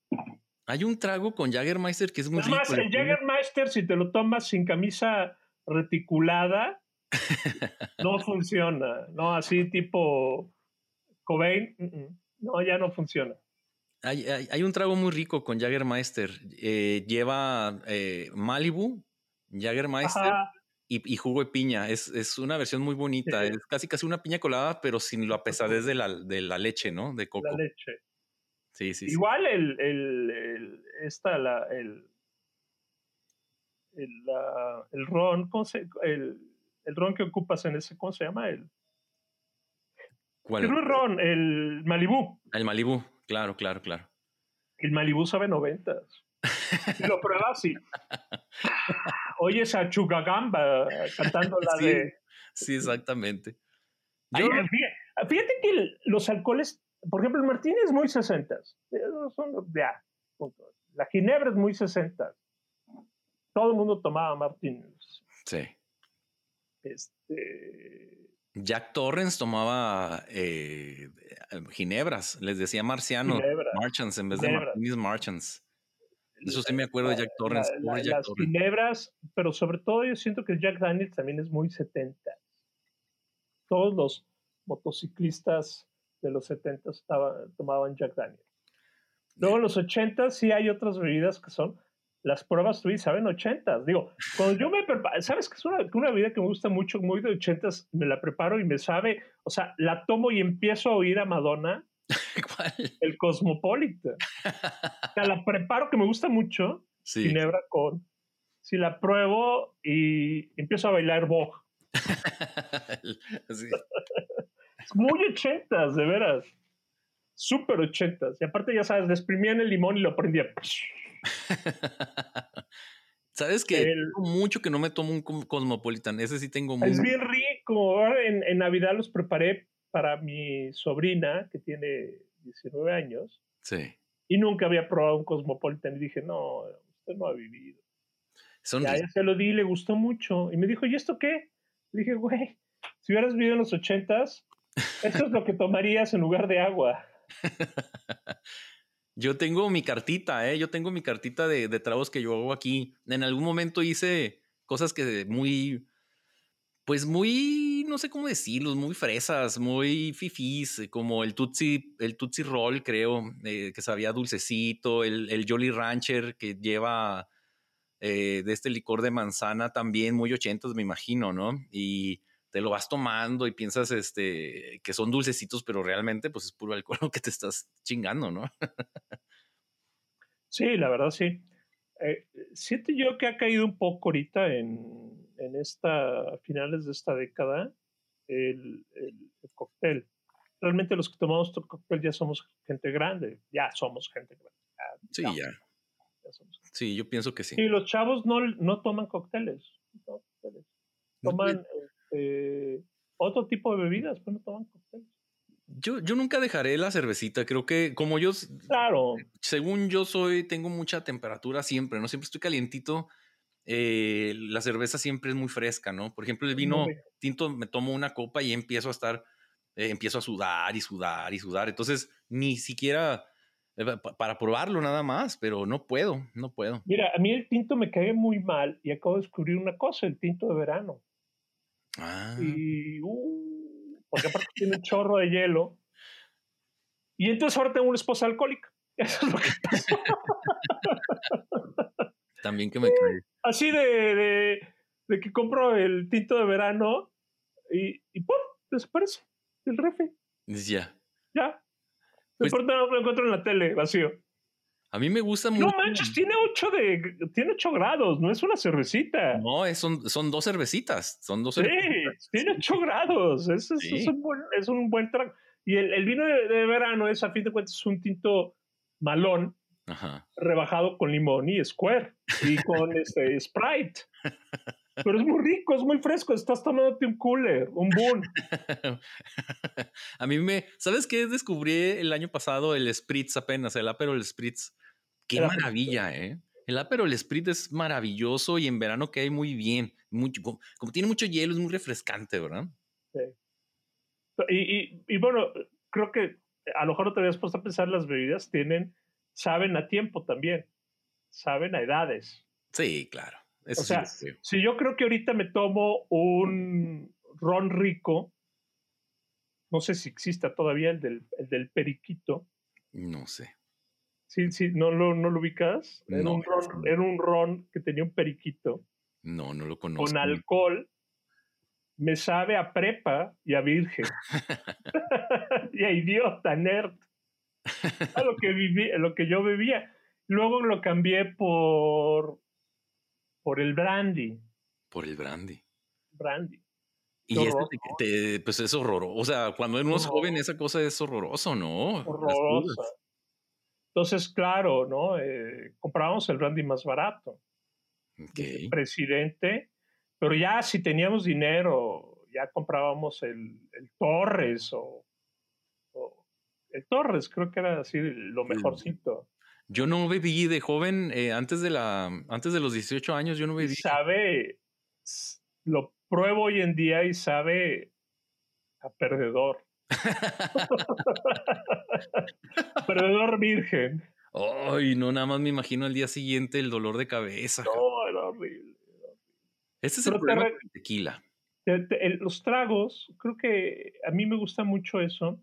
Speaker 1: Hay un trago con Jagermeister que es muy es Más,
Speaker 2: el Jagermeister, si te lo tomas sin camisa reticulada no funciona, ¿no? Así tipo Cobain, no, ya no funciona.
Speaker 1: Hay, hay, un trago muy rico con Jagermeister. Eh, lleva eh, Malibu, Jagermeister y, jugo de piña. Es, es una versión muy bonita. Es casi casi una piña colada, pero sin lo pesadez de la, de la leche, ¿no? De coco.
Speaker 2: La leche.
Speaker 1: Sí, sí.
Speaker 2: Igual el, el, el, esta, la, el, el, el ron, el, el ron que ocupas en ese, ¿cómo se llama? El,
Speaker 1: ¿Cuál?
Speaker 2: El ron, el Malibú.
Speaker 1: El Malibú, claro, claro, claro.
Speaker 2: El Malibú sabe noventas. y lo pruebas y oyes a Chugagamba cantando la de...
Speaker 1: Sí, exactamente.
Speaker 2: fíjate, que los alcoholes, por ejemplo, el Martín es muy sesentas. Ya, la Ginebra es muy sesentas todo el mundo tomaba Martínez.
Speaker 1: Sí.
Speaker 2: Este.
Speaker 1: Jack Torrens tomaba eh, ginebras, les decía marciano, marchants en vez de martinis marchants. Eso sí me acuerdo de Jack Torrens.
Speaker 2: las ginebras, pero sobre todo yo siento que Jack Daniels también es muy 70. Todos los motociclistas de los 70 tomaban Jack Daniels. Luego en los 80 sí hay otras bebidas que son las pruebas tú saben ochentas. Digo, cuando yo me preparo, ¿sabes que es una, una bebida que me gusta mucho, muy de ochentas? Me la preparo y me sabe, o sea, la tomo y empiezo a oír a Madonna.
Speaker 1: ¿Cuál?
Speaker 2: El Cosmopolitan. o sea, la preparo que me gusta mucho.
Speaker 1: Sí.
Speaker 2: Ginebra con. Si la pruebo y empiezo a bailar Vogue. es muy ochentas, de veras. Súper ochentas. Y aparte, ya sabes, le exprimían el limón y lo prendía.
Speaker 1: Sabes que mucho que no me tomo un Cosmopolitan. Ese sí tengo
Speaker 2: muy... Es bien rico. en, Navidad los preparé para mi sobrina, que tiene 19 años. Sí. Y nunca había probado un Cosmopolitan y dije, no, usted no ha vivido. ya, ya se lo di, le gustó mucho. Y me dijo, ¿y esto qué? Le dije, güey, si hubieras vivido en los ochentas, eso es lo que tomarías en lugar de agua.
Speaker 1: yo tengo mi cartita, ¿eh? Yo tengo mi cartita de, de tragos que yo hago aquí. En algún momento hice cosas que muy, pues muy, no sé cómo decirlo, muy fresas, muy fifís, como el Tutsi, el Tutsi Roll, creo, eh, que sabía dulcecito, el, el Jolly Rancher que lleva eh, de este licor de manzana también, muy ochentas, me imagino, ¿no? Y te lo vas tomando y piensas este, que son dulcecitos, pero realmente pues es puro alcohol que te estás chingando, ¿no?
Speaker 2: sí, la verdad sí. Eh, siento yo que ha caído un poco ahorita en, en esta, finales de esta década el, el, cóctel. Realmente los que tomamos cóctel ya somos gente grande, ya somos gente grande.
Speaker 1: sí, ya. sí, yo pienso que sí.
Speaker 2: Y los chavos no, no toman cócteles. Toman este, otro tipo de bebidas, pero no toman cócteles.
Speaker 1: Yo, yo nunca dejaré la cervecita. Creo que como yo,
Speaker 2: claro.
Speaker 1: según yo soy, tengo mucha temperatura siempre, ¿no? Siempre estoy calientito. Eh, la cerveza siempre es muy fresca, ¿no? Por ejemplo, el vino tinto me tomo una copa y empiezo a estar, eh, empiezo a sudar y sudar y sudar. Entonces, ni siquiera eh, para probarlo nada más, pero no puedo, no puedo.
Speaker 2: Mira, a mí el tinto me cae muy mal y acabo de descubrir una cosa, el tinto de verano. Ah. Y, uh, porque aparte tiene un chorro de hielo. Y entonces ahora tengo una esposa alcohólica. Eso es lo que pasa.
Speaker 1: También que me cae.
Speaker 2: Así de, de, que compro el tinto de verano y, y ¡pum! Desaparece el refe.
Speaker 1: Ya.
Speaker 2: Ya. De pues pronto lo encuentro en la tele, vacío.
Speaker 1: A mí me gusta mucho.
Speaker 2: No manches, tiene 8 de tiene 8 grados, no es una cervecita.
Speaker 1: No, es, son, son dos cervecitas, son dos
Speaker 2: Sí, tiene 8 grados, es, es, un buen, es un buen trago. Y el, el vino de, de, verano es, a fin de cuentas, es un tinto malón, rebajado con limón y Square y con este Sprite. Pero es muy rico, es muy fresco. Estás tomándote un cooler, un boom.
Speaker 1: A mí me. ¿Sabes qué? Descubrí el año pasado el Spritz apenas, el Aperol Spritz. Qué maravilla, ¿eh? El Aperol Spritz es maravilloso y en verano cae muy bien. Mucho, como, tiene mucho hielo, es muy refrescante, ¿verdad? Sí.
Speaker 2: Y, y, bueno, creo que a lo mejor no te habías puesto a pensar, las bebidas tienen saben a tiempo también, saben a edades.
Speaker 1: Sí, claro.
Speaker 2: o sea, si yo creo que ahorita me tomo un ron rico, no sé si exista todavía el del, el del periquito.
Speaker 1: No sé.
Speaker 2: Sí, sí, ¿no lo, no lo ubicas? Era, un ron, era un ron que tenía un periquito.
Speaker 1: No, no lo conozco.
Speaker 2: Con alcohol. Me sabe a prepa y a virgen. y a idiota, nerd a lo que viví, lo que yo bebía. Luego lo cambié por por el brandy.
Speaker 1: Por el brandy.
Speaker 2: Brandy.
Speaker 1: Y este pues es horroroso. O sea, cuando uno es joven, esa cosa es horroroso, ¿no?
Speaker 2: Horroroso. Entonces, claro, ¿no? Eh, comprábamos el brandy más barato.
Speaker 1: Okay.
Speaker 2: presidente. Pero ya si teníamos dinero, ya comprábamos el, el Torres o el Torres, creo que era así lo mejorcito.
Speaker 1: Yo no bebí de joven, eh, antes, de la, antes de los 18 años, yo no bebí.
Speaker 2: Sabe, lo pruebo hoy en día y sabe a perdedor. Perdedor virgen.
Speaker 1: Ay, no, nada más me imagino el día siguiente el dolor de cabeza.
Speaker 2: No, era horrible.
Speaker 1: Este es el problema tequila.
Speaker 2: los tragos, creo que a mí me gusta mucho eso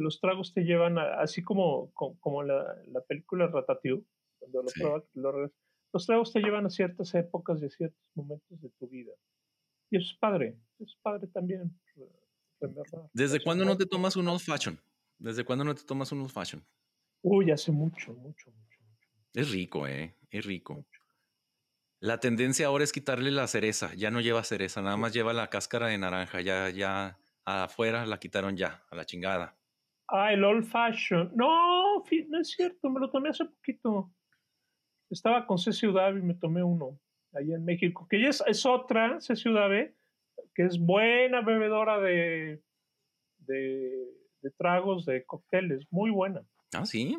Speaker 2: los tragos te llevan, así como, como, la, la, película Ratatouille, cuando lo los tragos te llevan a ciertas épocas y a ciertos momentos de tu vida. Y eso es padre, es padre también.
Speaker 1: ¿Desde cuándo no te tomas un old fashion? ¿Desde cuándo no te tomas un old fashion?
Speaker 2: Uy, hace mucho, mucho, mucho,
Speaker 1: Es rico, ¿eh? Es rico. La tendencia ahora es quitarle la cereza. Ya no lleva cereza, nada más lleva la cáscara de naranja. Ya, ya afuera la quitaron ya, a la chingada.
Speaker 2: Ah, el old fashion. No, no es cierto, me lo tomé hace poquito. Estaba con C Ciudad y me tomé uno allá en México, que ya es, otra, C Ciudad que es buena bebedora de, de, tragos, de cócteles, muy buena.
Speaker 1: Ah, sí.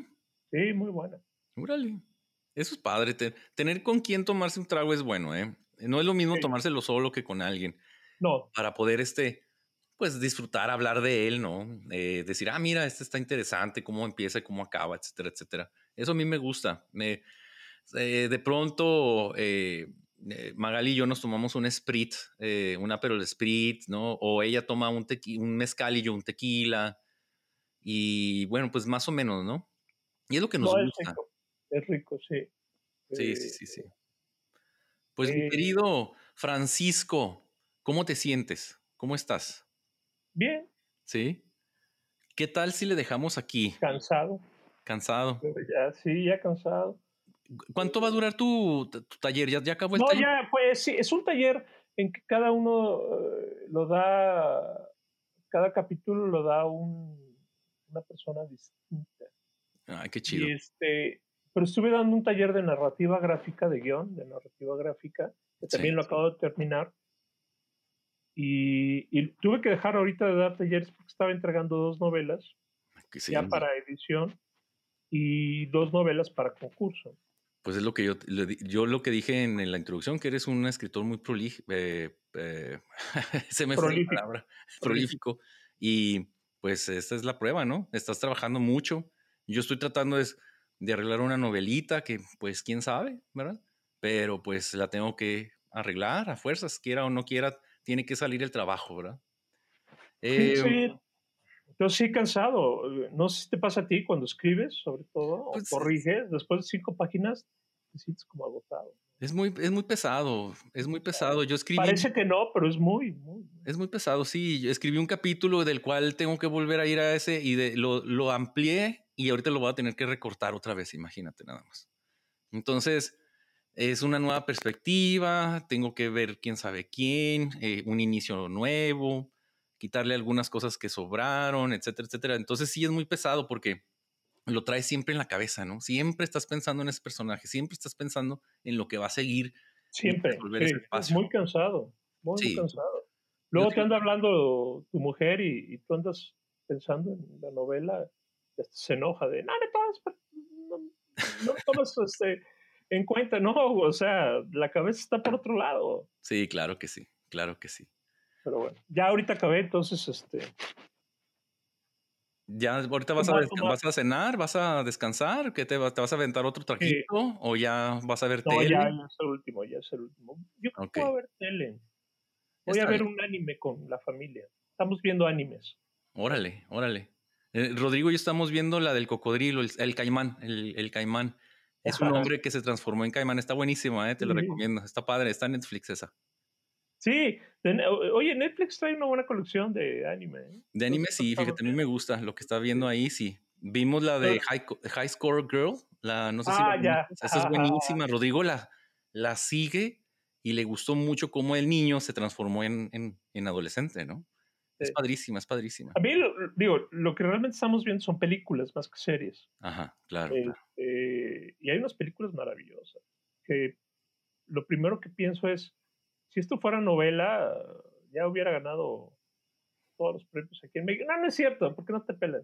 Speaker 2: Sí, muy buena.
Speaker 1: Órale. Eso es padre. tener con quién tomarse un trago es bueno, ¿eh? No es lo mismo tomárselo solo que con alguien.
Speaker 2: No.
Speaker 1: Para poder, este, pues disfrutar, hablar de él, ¿no? Eh, decir, ah, mira, este está interesante, cómo empieza y cómo acaba, etcétera, etcétera. Eso a mí me gusta. Me, eh, de pronto, eh, Magali y yo nos tomamos un Sprit, una pero el Sprit, ¿no? O ella toma un, un mezcal y yo un tequila. Y bueno, pues más o menos, ¿no? Y es lo que nos gusta.
Speaker 2: Es rico, sí.
Speaker 1: Sí, sí, sí, sí. Pues mi querido Francisco, ¿cómo te sientes? ¿Cómo estás?
Speaker 2: Bien.
Speaker 1: ¿Sí? ¿Qué tal si le dejamos aquí?
Speaker 2: Cansado.
Speaker 1: Cansado.
Speaker 2: Ya, sí, ya cansado.
Speaker 1: ¿Cuánto va a durar tu, taller? ¿Ya, acabó el taller?
Speaker 2: No, ya, pues sí, es un taller en que cada uno eh, lo da, cada capítulo lo da un, una persona distinta.
Speaker 1: Ay, qué chido.
Speaker 2: Y este, pero estuve dando un taller de narrativa gráfica, de guion, de narrativa gráfica, que también lo acabo de terminar. Y, tuve que dejar ahorita de dar talleres porque estaba entregando dos novelas ya para edición y dos novelas para concurso.
Speaker 1: Pues es lo que yo, yo lo que dije en, la introducción, que eres un escritor muy prolífico, eh, eh, se me fue la palabra, prolífico. Y pues esta es la prueba, ¿no? Estás trabajando mucho. Yo estoy tratando de, de arreglar una novelita que, pues, quién sabe, ¿verdad? Pero pues la tengo que arreglar a fuerzas, quiera o no quiera, tiene que salir el trabajo, ¿verdad?
Speaker 2: sí, em, Yo sí cansado. No sé si te pasa a ti cuando escribes, sobre todo, o pues, corriges, después de cinco páginas, te sientes como agotado.
Speaker 1: Es muy, es muy pesado, es muy pesado. Yo escribí.
Speaker 2: Parece que no, pero es muy, muy.
Speaker 1: Es muy pesado, sí. Yo escribí un capítulo del cual tengo que volver a ir a ese y de, lo, lo amplié y ahorita lo voy a tener que recortar otra vez, imagínate nada más. Entonces, es una nueva perspectiva, tengo que ver quién sabe quién, eh, un inicio nuevo, quitarle algunas cosas que sobraron, etcétera, etcétera. Entonces sí es muy pesado porque lo traes siempre en la cabeza, ¿no? Siempre estás pensando en ese personaje, siempre estás pensando en lo que va a seguir.
Speaker 2: Siempre. Sí, muy cansado, muy, cansado. Luego te anda hablando tu mujer y, tú andas pensando en la novela, se enoja de, no, no, no, no tomas este en cuenta, no, o sea, la cabeza está por otro lado.
Speaker 1: Sí, claro que sí, claro que sí.
Speaker 2: Pero bueno, ya ahorita acabé, entonces, este...
Speaker 1: ¿Ya ahorita vas a, vas a cenar? ¿Vas a descansar? ¿Qué te, te vas a aventar otro trajito? ¿O ya vas a ver
Speaker 2: no, tele? ya es el último, ya es el último. Yo creo que voy a ver tele. Voy a ver un anime con la familia. Estamos viendo animes.
Speaker 1: Órale, órale. Eh, Rodrigo y yo estamos viendo la del cocodrilo, el, caimán, el, el caimán. Es un hombre que se transformó en caimán. Está buenísima, ¿eh? te lo recomiendo. Está padre, está en Netflix esa.
Speaker 2: Sí, oye, Netflix trae una buena colección de anime. ¿eh?
Speaker 1: De anime sí, fíjate, a mí me gusta lo que está viendo ahí, sí. Vimos la de High, Score Girl, la, no sé si
Speaker 2: ah, ya.
Speaker 1: Esa es buenísima. Rodrigo la, la sigue y le gustó mucho cómo el niño se transformó en, en, adolescente, ¿no? Es padrísima, es padrísima.
Speaker 2: A mí, digo, lo que realmente estamos viendo son películas más que series.
Speaker 1: Ajá, claro.
Speaker 2: Este, y hay unas películas maravillosas. Que lo primero que pienso es, si esto fuera novela, ya hubiera ganado todos los premios aquí en México. No, no es cierto, porque no te pelan.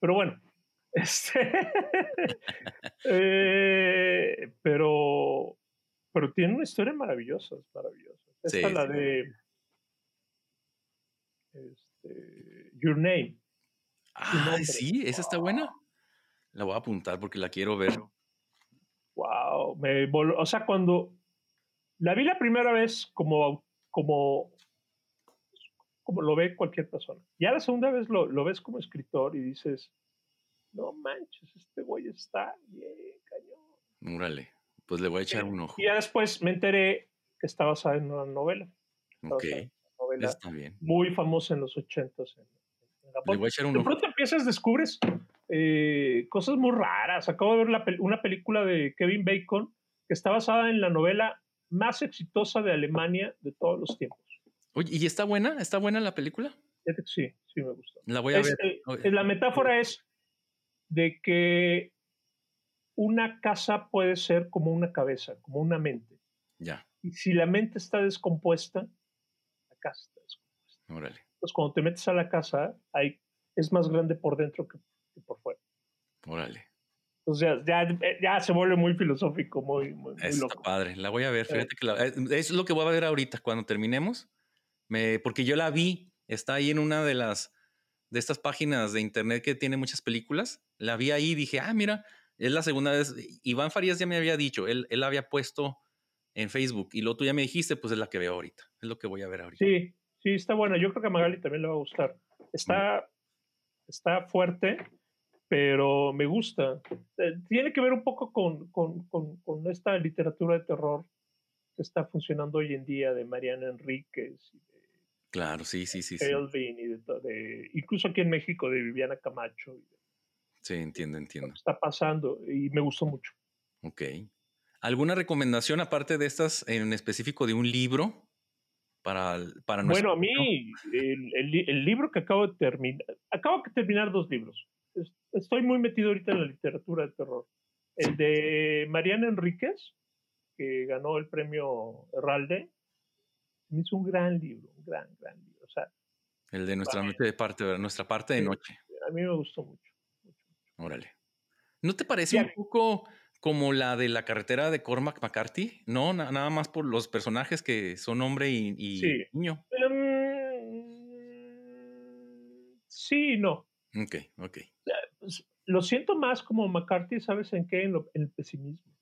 Speaker 2: Pero bueno, este, eh, pero, pero tiene una historia maravillosa, maravillosa. Esta es la de este, Your Name.
Speaker 1: Ah, sí, esa está buena. La voy a apuntar porque la quiero ver.
Speaker 2: Wow, me o sea, cuando la vi la primera vez como, como, como lo ve cualquier persona. Ya la segunda vez lo, lo ves como escritor y dices, no manches, este güey está bien cañón.
Speaker 1: Órale, pues le voy a echar un ojo.
Speaker 2: Y ya después me enteré que está basada en una novela.
Speaker 1: Ok Está bien.
Speaker 2: muy famosa en los ochentas en,
Speaker 1: Le voy a echar un
Speaker 2: de pronto empiezas, descubres eh, cosas muy raras. Acabo de ver una película de Kevin Bacon que está basada en la novela más exitosa de Alemania de todos los tiempos.
Speaker 1: Oye, ¿y está buena? ¿Está buena la película?
Speaker 2: Sí, sí me gustó.
Speaker 1: La voy a ver.
Speaker 2: Eh, la metáfora es de que una casa puede ser como una cabeza, como una mente.
Speaker 1: Ya.
Speaker 2: Y si la mente está descompuesta, casa
Speaker 1: Órale.
Speaker 2: Entonces, cuando te metes a la casa, hay, es más grande por dentro que, por fuera.
Speaker 1: Órale.
Speaker 2: O sea, ya, ya se vuelve muy filosófico, muy, muy,
Speaker 1: Está padre, la voy a ver. Fíjate que la, eh, es lo que voy a ver ahorita cuando terminemos. Me, porque yo la vi, está ahí en una de las de estas páginas de internet que tiene muchas películas. La vi ahí y dije, ah, mira, es la segunda vez. Iván Farías ya me había dicho, él, él había puesto en Facebook y lo tú ya me dijiste, pues es la que veo ahorita. Es lo que voy a ver ahorita.
Speaker 2: Sí, sí, está buena. Yo creo que a Magali también le va a gustar. Está, está fuerte, pero me gusta. Eh, tiene que ver un poco con, con, con, esta literatura de terror que está funcionando hoy en día de Mariana Enríquez. Y de
Speaker 1: claro, sí, sí, sí.
Speaker 2: Kelvin y de, incluso aquí en México de Viviana Camacho.
Speaker 1: sí, entiendo, entiendo.
Speaker 2: Está pasando y me gustó mucho.
Speaker 1: Ok. ¿Alguna recomendación aparte de estas en específico de un libro para, para
Speaker 2: Bueno, a mí el, el, el, libro que acabo de terminar, acabo de terminar dos libros estoy muy metido ahorita en la literatura de terror. El de Mariana Enríquez, que ganó el premio Herralde, me hizo un gran libro, un gran, gran libro. O sea,
Speaker 1: el de nuestra noche de parte, nuestra parte de noche.
Speaker 2: A mí me gustó mucho.
Speaker 1: Órale. ¿No te parece un poco como la de la carretera de Cormac McCarthy? No, nada más por los personajes que son hombre y, niño.
Speaker 2: Um, sí, no.
Speaker 1: Ok, ok.
Speaker 2: Pues, lo siento más como McCarthy, ¿sabes en qué? En, el pesimismo.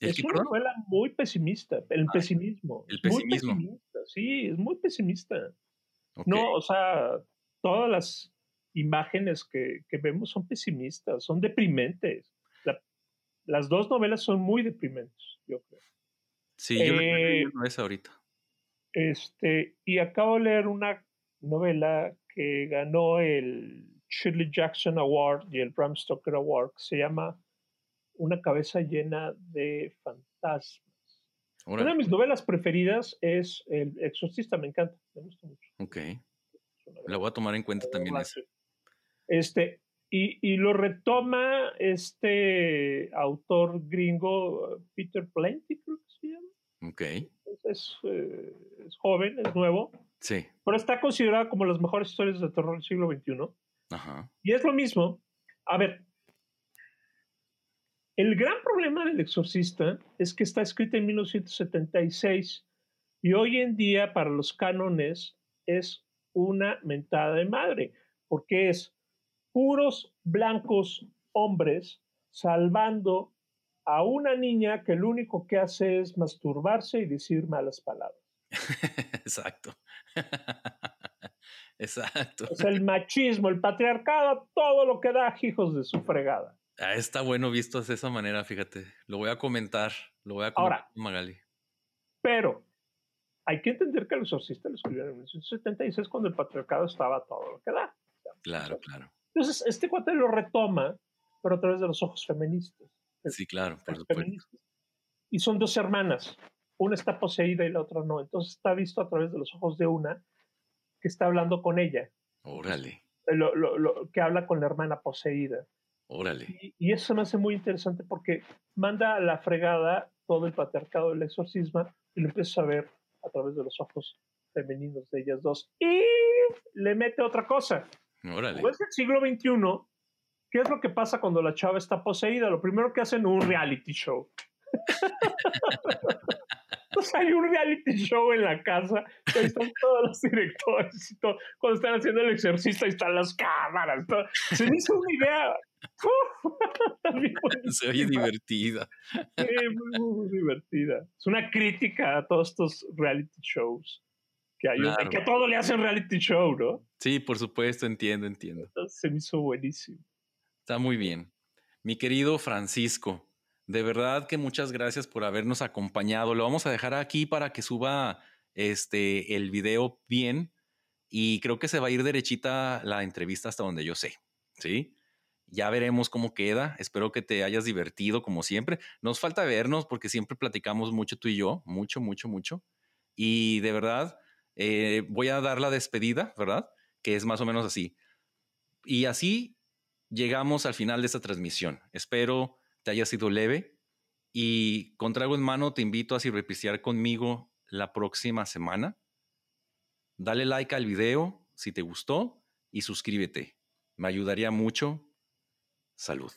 Speaker 2: es una novela muy pesimista, el pesimismo.
Speaker 1: El pesimismo.
Speaker 2: Muy pesimista, sí, es muy pesimista. No, o sea, todas las imágenes que, que, vemos son pesimistas, son deprimentes. las dos novelas son muy deprimentes, yo creo.
Speaker 1: Sí, yo eh, esa ahorita.
Speaker 2: Este, y acabo de leer una novela que ganó el Shirley Jackson Award y el Bram Stoker Award, que se llama Una cabeza llena de fantasmas. Una de mis novelas preferidas es El Exorcista, me encanta, me gusta mucho.
Speaker 1: Ok. La voy a tomar en cuenta también
Speaker 2: Este, y, y, lo retoma este autor gringo, Peter Plenty, creo que se llama.
Speaker 1: Ok.
Speaker 2: Es, eh, es, joven, es nuevo.
Speaker 1: Sí.
Speaker 2: Pero está considerada como las mejores historias de terror del siglo XXI. Y es lo mismo. A ver, el gran problema del exorcista es que está escrita en 1976 y hoy en día para los cánones es una mentada de madre, porque es puros blancos hombres salvando a una niña que lo único que hace es masturbarse y decir malas palabras.
Speaker 1: Exacto. Exacto.
Speaker 2: Es el machismo, el patriarcado, todo lo que da hijos de su fregada.
Speaker 1: Ah, está bueno visto de esa manera, fíjate. Lo voy a comentar, lo voy a comentar Ahora, Magali.
Speaker 2: Pero hay que entender que el exorcista lo escribió en 1976 cuando el patriarcado estaba todo lo que da.
Speaker 1: Claro, claro.
Speaker 2: Entonces, este cuate lo retoma, pero a través de los ojos feministas.
Speaker 1: Sí, claro, por supuesto.
Speaker 2: Y son dos hermanas. Una está poseída y la otra no. Entonces está visto a través de los ojos de una que está hablando con ella.
Speaker 1: Órale.
Speaker 2: Lo, lo, que habla con la hermana poseída.
Speaker 1: Órale.
Speaker 2: Y, eso me hace muy interesante porque manda a la fregada todo el patriarcado del exorcismo y lo empieza a ver a través de los ojos femeninos de ellas dos. Y le mete otra cosa.
Speaker 1: Órale.
Speaker 2: Pues el siglo XXI, ¿qué es lo que pasa cuando la chava está poseída? Lo primero que hacen es un reality show. Pues hay un reality show en la casa, ahí están todos los directores y todo. Cuando están haciendo el exorcista, ahí están las cámaras. Se me hizo una idea.
Speaker 1: Se oye divertida.
Speaker 2: Sí, muy, muy, divertida. Es una crítica a todos estos reality shows. Que, hay que a todo le hacen reality show, ¿no?
Speaker 1: Sí, por supuesto, entiendo, entiendo.
Speaker 2: se me hizo buenísimo.
Speaker 1: Está muy bien. Mi querido Francisco, de verdad que muchas gracias por habernos acompañado. Lo vamos a dejar aquí para que suba este el video bien y creo que se va a ir derechita la entrevista hasta donde yo sé, ¿sí? Ya veremos cómo queda. Espero que te hayas divertido como siempre. Nos falta vernos porque siempre platicamos mucho tú y yo, mucho, mucho, mucho. Y de verdad, eh, voy a dar la despedida, ¿verdad? Que es más o menos así. Y así llegamos al final de esta transmisión. Espero te haya sido leve. Y con trago en mano te invito a repistear conmigo la próxima semana. Dale like al video si te gustó y suscríbete. Me ayudaría mucho. Salud.